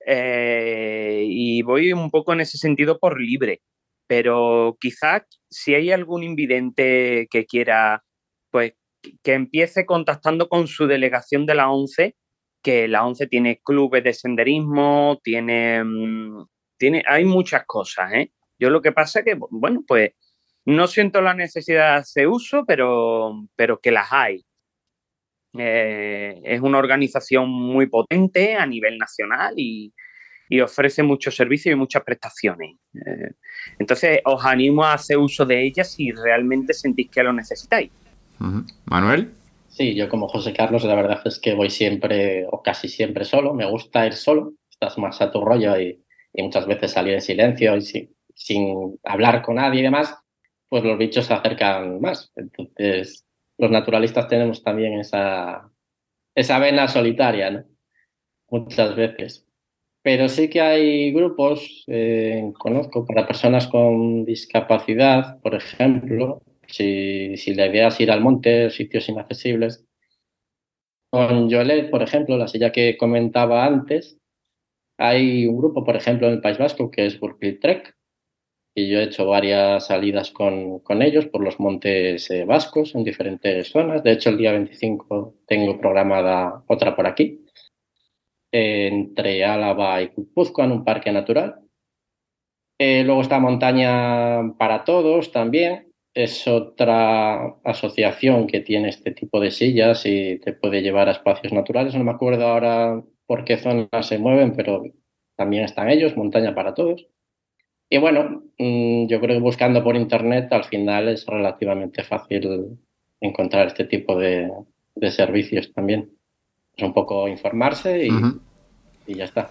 eh, y voy un poco en ese sentido por libre. Pero quizás si hay algún invidente que quiera, pues que empiece contactando con su delegación de la ONCE, que la ONCE tiene clubes de senderismo, tiene, mm, tiene hay muchas cosas. ¿eh? Yo lo que pasa es que, bueno, pues no siento la necesidad de hacer uso, pero, pero que las hay. Eh, es una organización muy potente a nivel nacional y, y ofrece muchos servicios y muchas prestaciones. Eh, entonces, os animo a hacer uso de ellas si realmente sentís que lo necesitáis. Manuel. Sí, yo como José Carlos, la verdad es que voy siempre o casi siempre solo. Me gusta ir solo, estás más a tu rollo y, y muchas veces salir en silencio y sin, sin hablar con nadie y demás, pues los bichos se acercan más. Entonces, los naturalistas tenemos también esa, esa vena solitaria, ¿no? Muchas veces. Pero sí que hay grupos, eh, conozco, para personas con discapacidad, por ejemplo, si, si la idea es ir al monte, sitios inaccesibles. Con Yolet, por ejemplo, la silla que comentaba antes, hay un grupo, por ejemplo, en el País Vasco que es Burpil Trek, y yo he hecho varias salidas con, con ellos por los montes eh, vascos en diferentes zonas. De hecho, el día 25 tengo programada otra por aquí, entre Álava y Guipúzcoa, en un parque natural. Eh, luego está Montaña para Todos también. Es otra asociación que tiene este tipo de sillas y te puede llevar a espacios naturales. No me acuerdo ahora por qué zonas se mueven, pero también están ellos, Montaña para Todos. Y bueno, mm, yo creo que buscando por internet al final es relativamente fácil encontrar este tipo de, de servicios también. Es un poco informarse y ya está.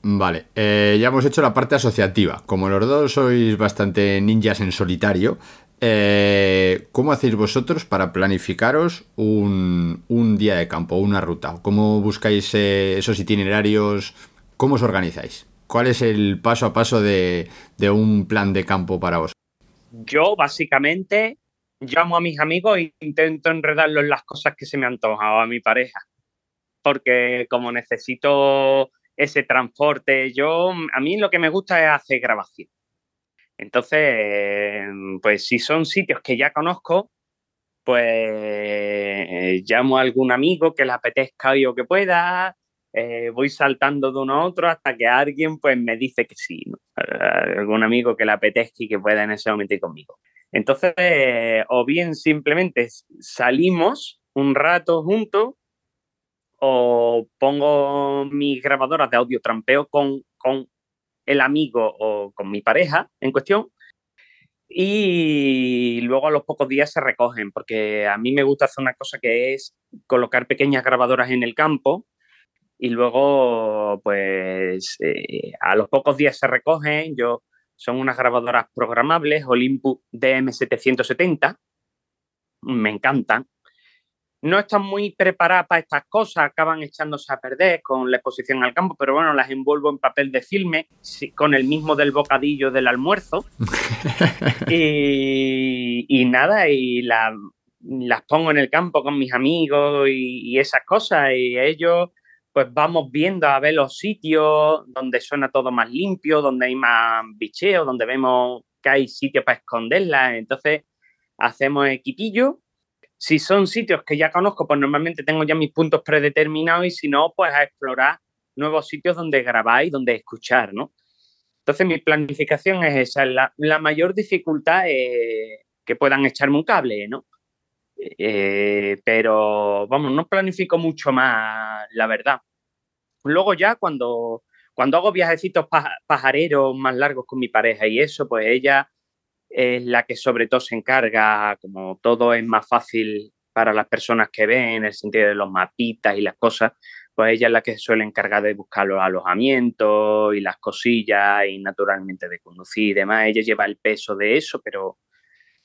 Vale, eh, ya hemos hecho la parte asociativa. Como los dos sois bastante ninjas en solitario, eh, ¿cómo hacéis vosotros para planificaros un, un día de campo, una ruta? ¿Cómo buscáis eh, esos itinerarios? ¿Cómo os organizáis? ¿Cuál es el paso a paso de, un plan de campo para vos? Yo, básicamente, llamo a mis amigos e intento enredarlos en las cosas que se me antojan o a mi pareja. Porque como necesito ese transporte, yo, a mí lo que me gusta es hacer grabación. Entonces, pues si son sitios que ya conozco, pues llamo a algún amigo que le apetezca o que pueda, eh, voy saltando de uno a otro hasta que alguien pues me dice que sí, ¿no? algún amigo que le apetezca y que pueda en ese momento ir conmigo. Entonces, eh, o bien simplemente salimos un rato juntos o pongo mis grabadoras de audio trampeo con, con el amigo o con mi pareja en cuestión. Y luego a los pocos días se recogen, porque a mí me gusta hacer una cosa que es colocar pequeñas grabadoras en el campo y luego, pues, eh, a los pocos días se recogen. Yo, son unas grabadoras programables, Olympus DM770. Me encantan no están muy preparadas para estas cosas, acaban echándose a perder con la exposición al campo, pero bueno, las envuelvo en papel de filme con el mismo del bocadillo del almuerzo. (laughs) y, nada, y las pongo en el campo con mis amigos y, esas cosas, y ellos pues vamos viendo a ver los sitios donde suena todo más limpio, donde hay más bicheo, donde vemos que hay sitios para esconderlas. Entonces hacemos equipillo si son sitios que ya conozco, pues normalmente tengo ya mis puntos predeterminados y si no, pues a explorar nuevos sitios donde grabar y donde escuchar, ¿no? Entonces mi planificación es esa. La, mayor dificultad es que puedan echarme un cable, ¿no? Eh, pero vamos, no planifico mucho más, la verdad. Luego ya cuando, cuando hago viajecitos pajareros más largos con mi pareja y eso, pues ella es la que sobre todo se encarga, como todo es más fácil para las personas que ven, en el sentido de los mapitas y las cosas, pues ella es la que se suele encargar de buscar los alojamientos y las cosillas y naturalmente de conducir y demás. Ella lleva el peso de eso, pero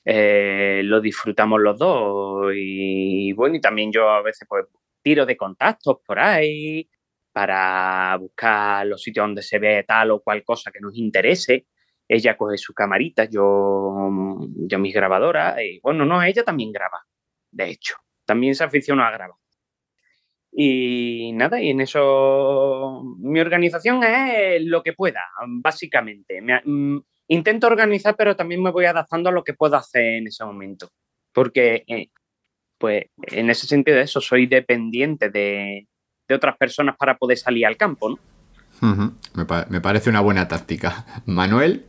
eh, lo disfrutamos los dos. Y bueno, y también yo a veces pues tiro de contactos por ahí para buscar los sitios donde se ve tal o cual cosa que nos interese ella coge su camarita, yo, yo mis grabadoras, y bueno, no, ella también graba, de hecho, también se aficionó a grabar. Y nada, y en eso mi organización es lo que pueda, básicamente. Mm, intento organizar, pero también me voy adaptando a lo que puedo hacer en ese momento. Porque, eh, pues, en ese sentido, de eso, soy dependiente de, de, otras personas para poder salir al campo, ¿no? me, me, parece una buena táctica. Manuel.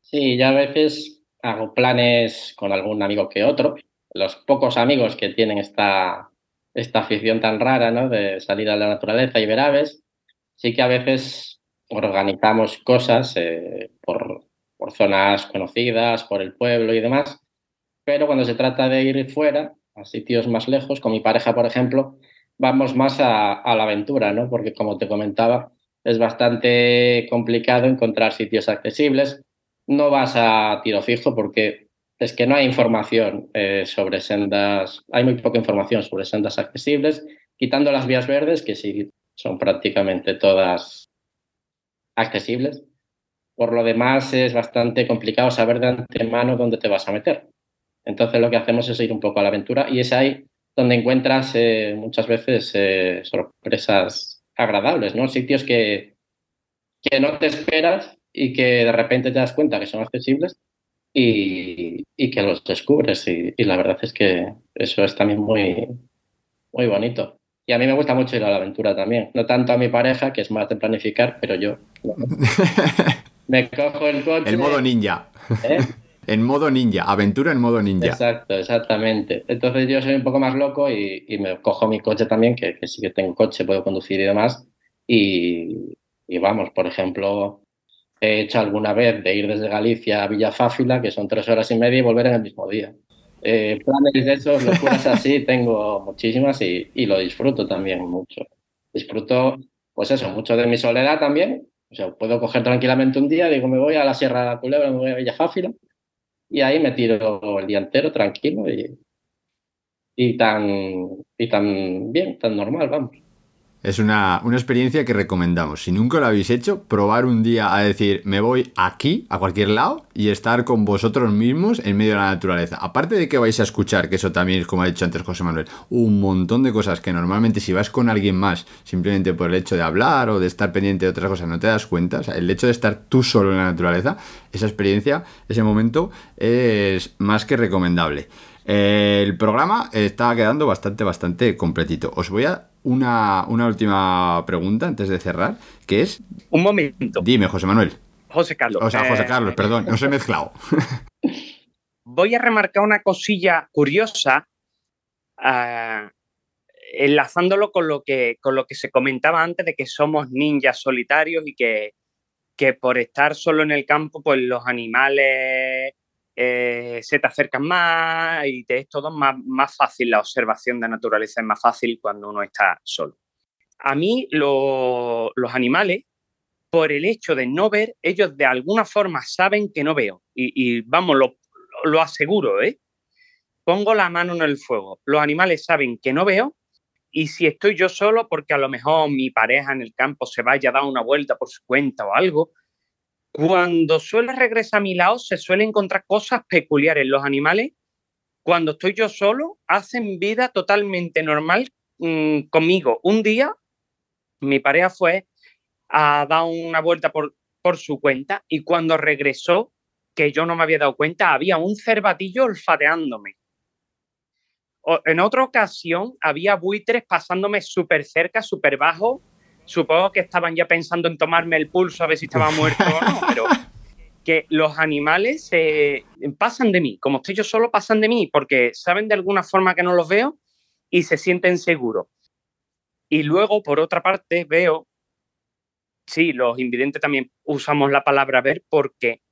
Sí, ya a veces hago planes con algún amigo que otro. Los pocos amigos que tienen esta, esta afición tan rara, ¿no? De salir a la naturaleza y ver aves, sí que a veces organizamos cosas eh, por, por zonas conocidas, por el pueblo y demás, pero cuando se trata de ir fuera, a sitios más lejos, con mi pareja, por ejemplo, vamos más a, la aventura, ¿no? Porque como te comentaba, es bastante complicado encontrar sitios accesibles no vas a tiro fijo porque es que no hay información eh, sobre sendas, hay muy poca información sobre sendas accesibles, quitando las vías verdes, que sí son prácticamente todas accesibles. Por lo demás, es bastante complicado saber de antemano dónde te vas a meter. Entonces, lo que hacemos es ir un poco a la aventura y es ahí donde encuentras eh, muchas veces eh, sorpresas agradables, ¿no? Sitios que, que no te esperas y que de repente te das cuenta que son accesibles y, y que los descubres. Y, y, la verdad es que eso es también muy, muy bonito. Y a mí me gusta mucho ir a la aventura también. No tanto a mi pareja, que es más de planificar, pero yo (laughs) me cojo el coche. El modo ninja. ¿Eh? En modo ninja, aventura en modo ninja. Exacto, exactamente. Entonces yo soy un poco más loco y, y me cojo mi coche también, que, que, sí que tengo coche, puedo conducir y demás. Y, y vamos, por ejemplo, he hecho alguna vez de ir desde Galicia a Villafáfila, que son tres horas y media, y volver en el mismo día. Eh, planes de esos, locuras así, (laughs) tengo muchísimas y, y, lo disfruto también mucho. Disfruto, pues eso, mucho de mi soledad también. O sea, puedo coger tranquilamente un día, digo, me voy a la Sierra de Culebra, me voy a Villafáfila, y ahí me tiro el día entero tranquilo y, y, tan, y tan bien, tan normal, vamos. Es una, una, experiencia que recomendamos. Si nunca lo habéis hecho, probar un día a decir, me voy aquí, a cualquier lado, y estar con vosotros mismos en medio de la naturaleza. Aparte de que vais a escuchar, que eso también es, como ha dicho antes José Manuel, un montón de cosas que normalmente si vas con alguien más, simplemente por el hecho de hablar o de estar pendiente de otras cosas, no te das cuenta. El hecho de estar tú solo en la naturaleza, esa experiencia, ese momento, es más que recomendable. El programa está quedando bastante, bastante completito. Os voy a una, una última pregunta antes de cerrar, que es... Un momento. Dime, José Manuel. José Carlos. O sea, José eh, Carlos, perdón, no se he mezclado. (laughs) Voy a remarcar una cosilla curiosa, uh, enlazándolo con lo, que, con lo que se comentaba antes de que somos ninjas solitarios y que, que por estar solo en el campo, pues los animales eh, se te acercan más y te es todo más, más fácil, la observación de naturaleza es más fácil cuando uno está solo. A mí los animales, por el hecho de no ver, ellos de alguna forma saben que no veo. Y, vamos, lo, lo aseguro, ¿eh? Pongo la mano en el fuego. Los animales saben que no veo y si estoy yo solo, porque a lo mejor mi pareja en el campo se vaya a dar una vuelta por su cuenta o algo, cuando suele regresar a mi lado se suelen encontrar cosas peculiares. Los animales, cuando estoy yo solo, hacen vida totalmente normal mm, conmigo. Un día, mi pareja fue a dar una vuelta por, por su cuenta y cuando regresó, que yo no me había dado cuenta, había un cervatillo olfateándome en otra ocasión había buitres pasándome súper cerca, súper bajo. Supongo que estaban ya pensando en tomarme el pulso a ver si estaba muerto o no, pero que los animales pasan de mí. Como estoy yo solo, pasan de mí porque saben de alguna forma que no los veo y se sienten seguros. Y luego, por otra parte, veo, sí, los invidentes también usamos la palabra ver porque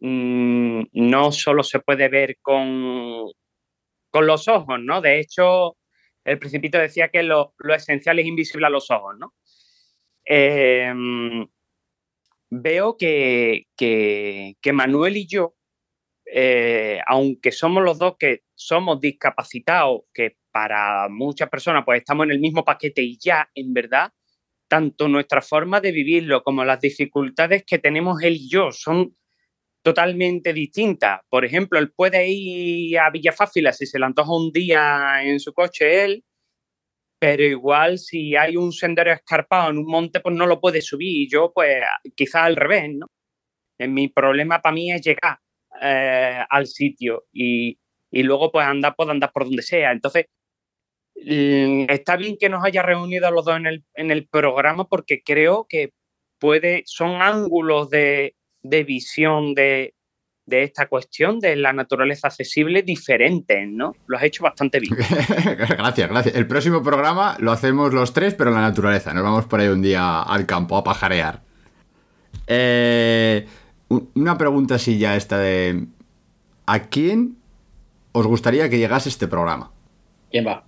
mm, no solo se puede ver con con los ojos, ¿no? De hecho, el principito decía que lo, esencial es invisible a los ojos, ¿no? Em, veo que, Manuel y yo, eh, aunque somos los dos que somos discapacitados, que para muchas personas pues estamos en el mismo paquete y ya, en verdad, tanto nuestra forma de vivirlo como las dificultades que tenemos él y yo son totalmente distinta. Por ejemplo, él puede ir a Villafáfila si se le antoja un día en su coche él, pero igual si hay un sendero escarpado en un monte, pues no lo puede subir. Y yo, pues, quizás al revés, ¿no? Eh, mi problema para mí es llegar eh, al sitio y, luego, pues, andar, pues, andar por donde sea. Entonces, mm, está bien que nos haya reunido a los dos en el, en el programa porque creo que puede, son ángulos de, de visión de, esta cuestión de la naturaleza accesible diferente, ¿no? Lo has hecho bastante bien. (laughs) gracias, gracias. El próximo programa lo hacemos los tres, pero en la naturaleza. Nos vamos por ahí un día al campo a pajarear. Eh, una pregunta así ya esta de... ¿A quién os gustaría que llegase este programa? ¿Quién va?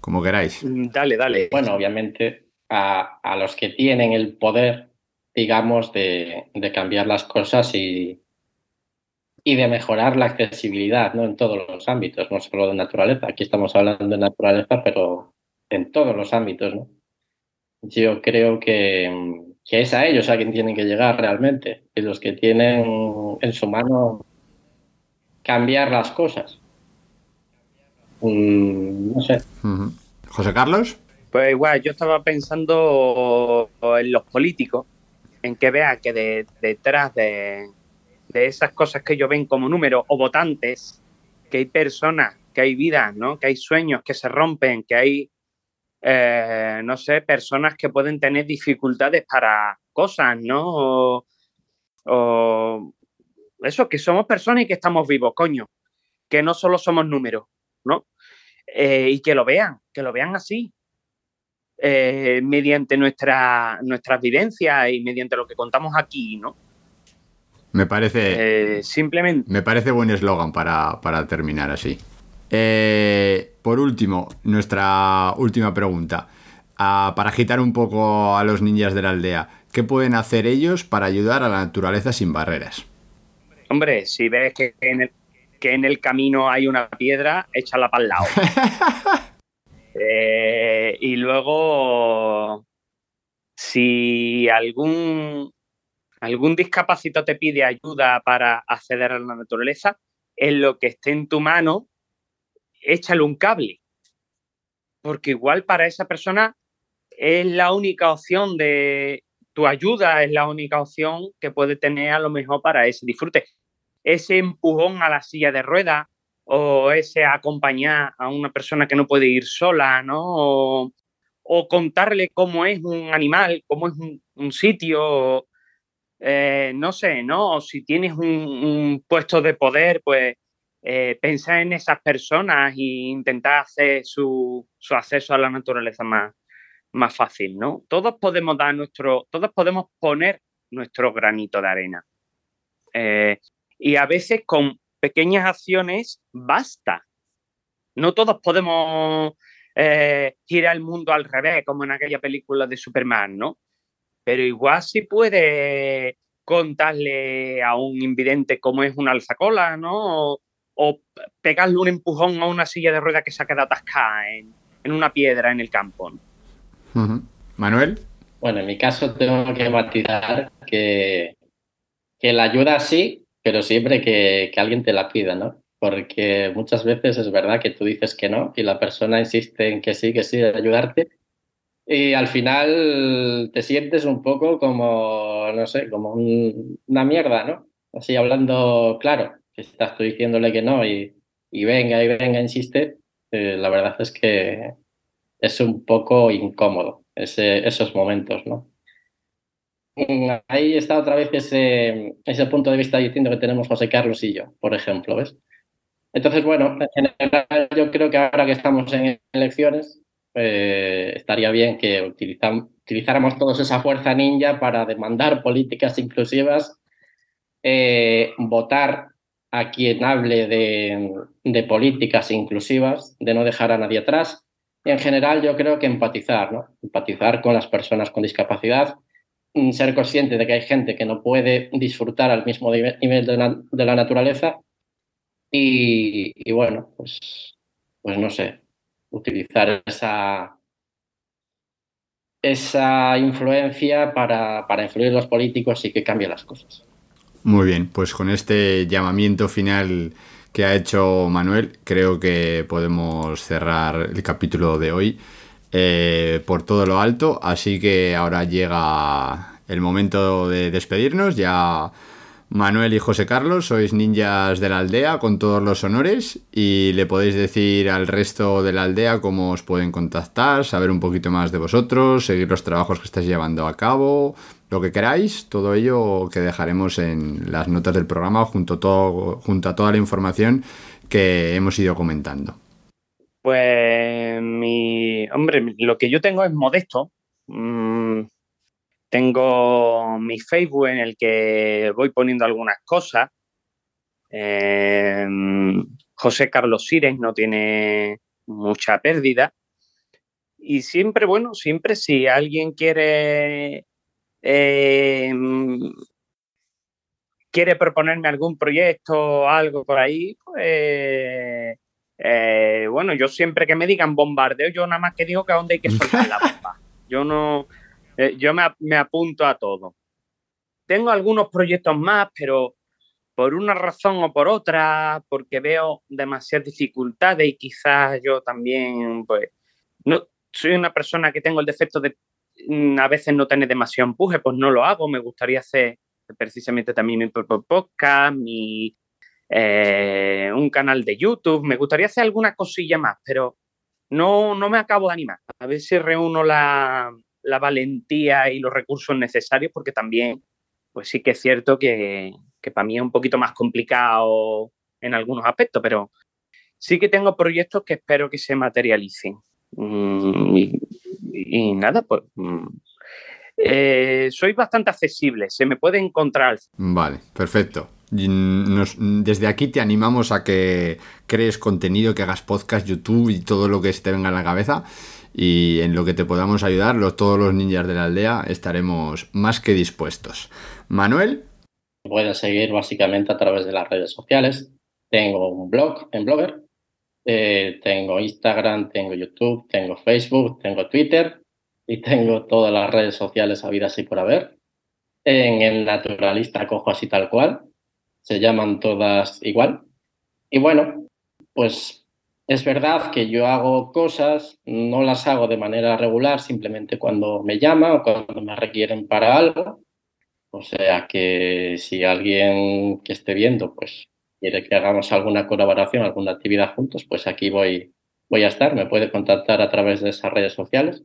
Como queráis. Dale, dale. Bueno, obviamente a, a los que tienen el poder digamos, de, cambiar las cosas y, y de mejorar la accesibilidad ¿no? en todos los ámbitos, no solo de naturaleza. Aquí estamos hablando de naturaleza, pero en todos los ámbitos. ¿no? Yo creo que, que es a ellos a quien tienen que llegar realmente, y los que tienen en su mano cambiar las cosas. Mm, no sé. José Carlos. Pues igual, yo estaba pensando en los políticos, en que vea que detrás de, esas cosas que ellos ven como números o votantes, que hay personas, que hay vidas, ¿no? que hay sueños que se rompen, que hay, eh, no sé, personas que pueden tener dificultades para cosas, ¿no? O, eso, que somos personas y que estamos vivos, coño, que no solo somos números, ¿no? Eh, y que lo vean, que lo vean así, eh, mediante nuestra, nuestras vivencias y mediante lo que contamos aquí, ¿no? Me parece. Eh, simplemente. Me parece buen eslogan para, terminar así. Eh, por último, nuestra última pregunta. Ah, para agitar un poco a los ninjas de la aldea, ¿qué pueden hacer ellos para ayudar a la naturaleza sin barreras? Hombre, si ves que en el, que en el camino hay una piedra, échala para el lado. (laughs) Eh, y luego, si algún, algún discapacitado te pide ayuda para acceder a la naturaleza, en lo que esté en tu mano, échale un cable. Porque igual para esa persona es la única opción de tu ayuda, es la única opción que puede tener a lo mejor para ese disfrute. Ese empujón a la silla de ruedas, o ese acompañar a una persona que no puede ir sola, ¿no? O, contarle cómo es un animal, cómo es un, sitio, eh, no sé, ¿no? O si tienes un, puesto de poder, pues eh, pensar en esas personas e intentar hacer su, acceso a la naturaleza más, más fácil, ¿no? Todos podemos dar nuestro, todos podemos poner nuestro granito de arena. Eh, y a veces con pequeñas acciones basta. No todos podemos eh, girar el mundo al revés, como en aquella película de Superman, ¿no? Pero igual si puede contarle a un invidente cómo es una alzacola, ¿no? O, pegarle un empujón a una silla de ruedas que se ha quedado atascada en, una piedra en el campo. Manuel. Bueno, en mi caso tengo que matizar que, que la ayuda sí, pero siempre que, que, alguien te la pida, ¿no? Porque muchas veces es verdad que tú dices que no y la persona insiste en que sí, que sí, ayudarte. Y al final te sientes un poco como, no sé, como una mierda, ¿no? Así hablando claro, que estás tú diciéndole que no y, y venga y venga, insiste. Eh, la verdad es que es un poco incómodo ese, esos momentos, ¿no? Ahí está otra vez ese, ese punto de vista diciendo que tenemos José Carlos y yo, por ejemplo, ¿ves? Entonces, bueno, en general yo creo que ahora que estamos en elecciones, eh, estaría bien que utilizáramos todos esa fuerza ninja para demandar políticas inclusivas, eh, votar a quien hable de, de políticas inclusivas, de no dejar a nadie atrás y en general yo creo que empatizar, ¿no? Empatizar con las personas con discapacidad, ser consciente de que hay gente que no puede disfrutar al mismo nivel de la, naturaleza y, bueno, pues, pues no sé, utilizar esa, esa influencia para, para influir los políticos y que cambien las cosas. Muy bien, pues con este llamamiento final que ha hecho Manuel, creo que podemos cerrar el capítulo de hoy eh, por todo lo alto. Así que ahora llega el momento de despedirnos. Ya Manuel y José Carlos sois ninjas de la aldea con todos los honores y le podéis decir al resto de la aldea cómo os pueden contactar, saber un poquito más de vosotros, seguir los trabajos que estáis llevando a cabo, lo que queráis, todo ello que dejaremos en las notas del programa junto, todo, junto a toda la información que hemos ido comentando. Pues hombre, lo que yo tengo es modesto. Mm, tengo mi Facebook en el que voy poniendo algunas cosas. Em, José Carlos Sires no tiene mucha pérdida. Y siempre, bueno, siempre si alguien quiere eh, quiere proponerme algún proyecto o algo por ahí, pues eh, bueno, yo siempre que me digan bombardeo, yo nada más que digo que a dónde hay que (laughs) soltar la bomba. Yo no, eh, yo me, me, apunto a todo. Tengo algunos proyectos más, pero por una razón o por otra, porque veo demasiadas dificultades y quizás yo también, pues, no soy una persona que tengo el defecto de Mm, a veces no tiene demasiado empuje, pues no lo hago. Me gustaría hacer precisamente también mi propio podcast, mi, eh, un canal de YouTube. Me gustaría hacer alguna cosilla más, pero no, no me acabo de animar. A ver si reúno la, la valentía y los recursos necesarios, porque también, pues sí que es cierto que, que para mí es un poquito más complicado en algunos aspectos, pero sí que tengo proyectos que espero que se materialicen. Mm, y, nada, pues mm, eh, soy bastante accesible, se me puede encontrar. Vale, perfecto. Desde aquí te animamos a que crees contenido, que hagas podcast, YouTube y todo lo que se te venga a la cabeza. Y en lo que te podamos ayudar, los, todos los ninjas de la aldea estaremos más que dispuestos. Manuel. Pueden seguir básicamente a través de las redes sociales. Tengo un blog en Blogger eh, tengo Instagram, tengo YouTube, tengo Facebook, tengo Twitter y tengo todas las redes sociales habidas y por haber. En el naturalista cojo así tal cual. Se llaman todas igual. Y bueno, pues es verdad que yo hago cosas, no las hago de manera regular, simplemente cuando me llaman o cuando me requieren para algo. O sea que si alguien que esté viendo, pues quiere que hagamos alguna colaboración, alguna actividad juntos, pues aquí voy, voy a estar. Me puede contactar a través de esas redes sociales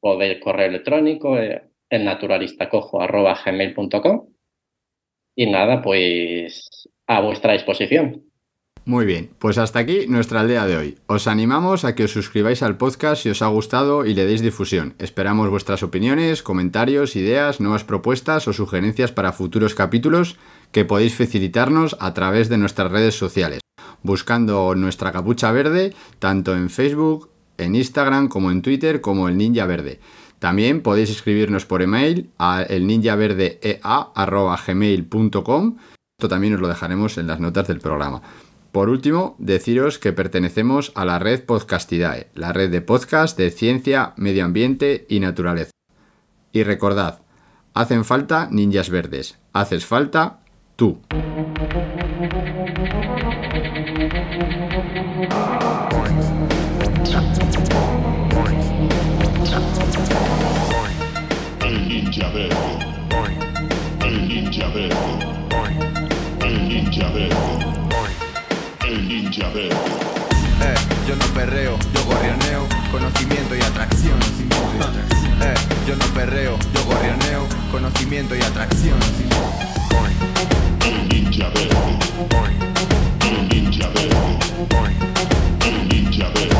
o del correo electrónico, eh, el naturalistacojo.gmail.com. Y nada, pues a vuestra disposición. Muy bien, pues hasta aquí nuestra aldea de hoy. Os animamos a que os suscribáis al podcast si os ha gustado y le deis difusión. Esperamos vuestras opiniones, comentarios, ideas, nuevas propuestas o sugerencias para futuros capítulos que podéis facilitarnos a través de nuestras redes sociales, buscando nuestra capucha verde tanto en Facebook, en Instagram como en Twitter como el Ninja Verde. También podéis escribirnos por email a elninjaverdea.gmail.com. Esto también os lo dejaremos en las notas del programa. Por último, deciros que pertenecemos a la red Podcastidae, la red de podcast de ciencia, medio ambiente y naturaleza. Y recordad, hacen falta ninjas verdes, haces falta tú. Eh, yo no perreo, yo gorrioneo, conocimiento y atracción. Eh, yo no perreo, yo gorrioneo, conocimiento y atracción. El ninja verde. El ninja verde. El ninja verde.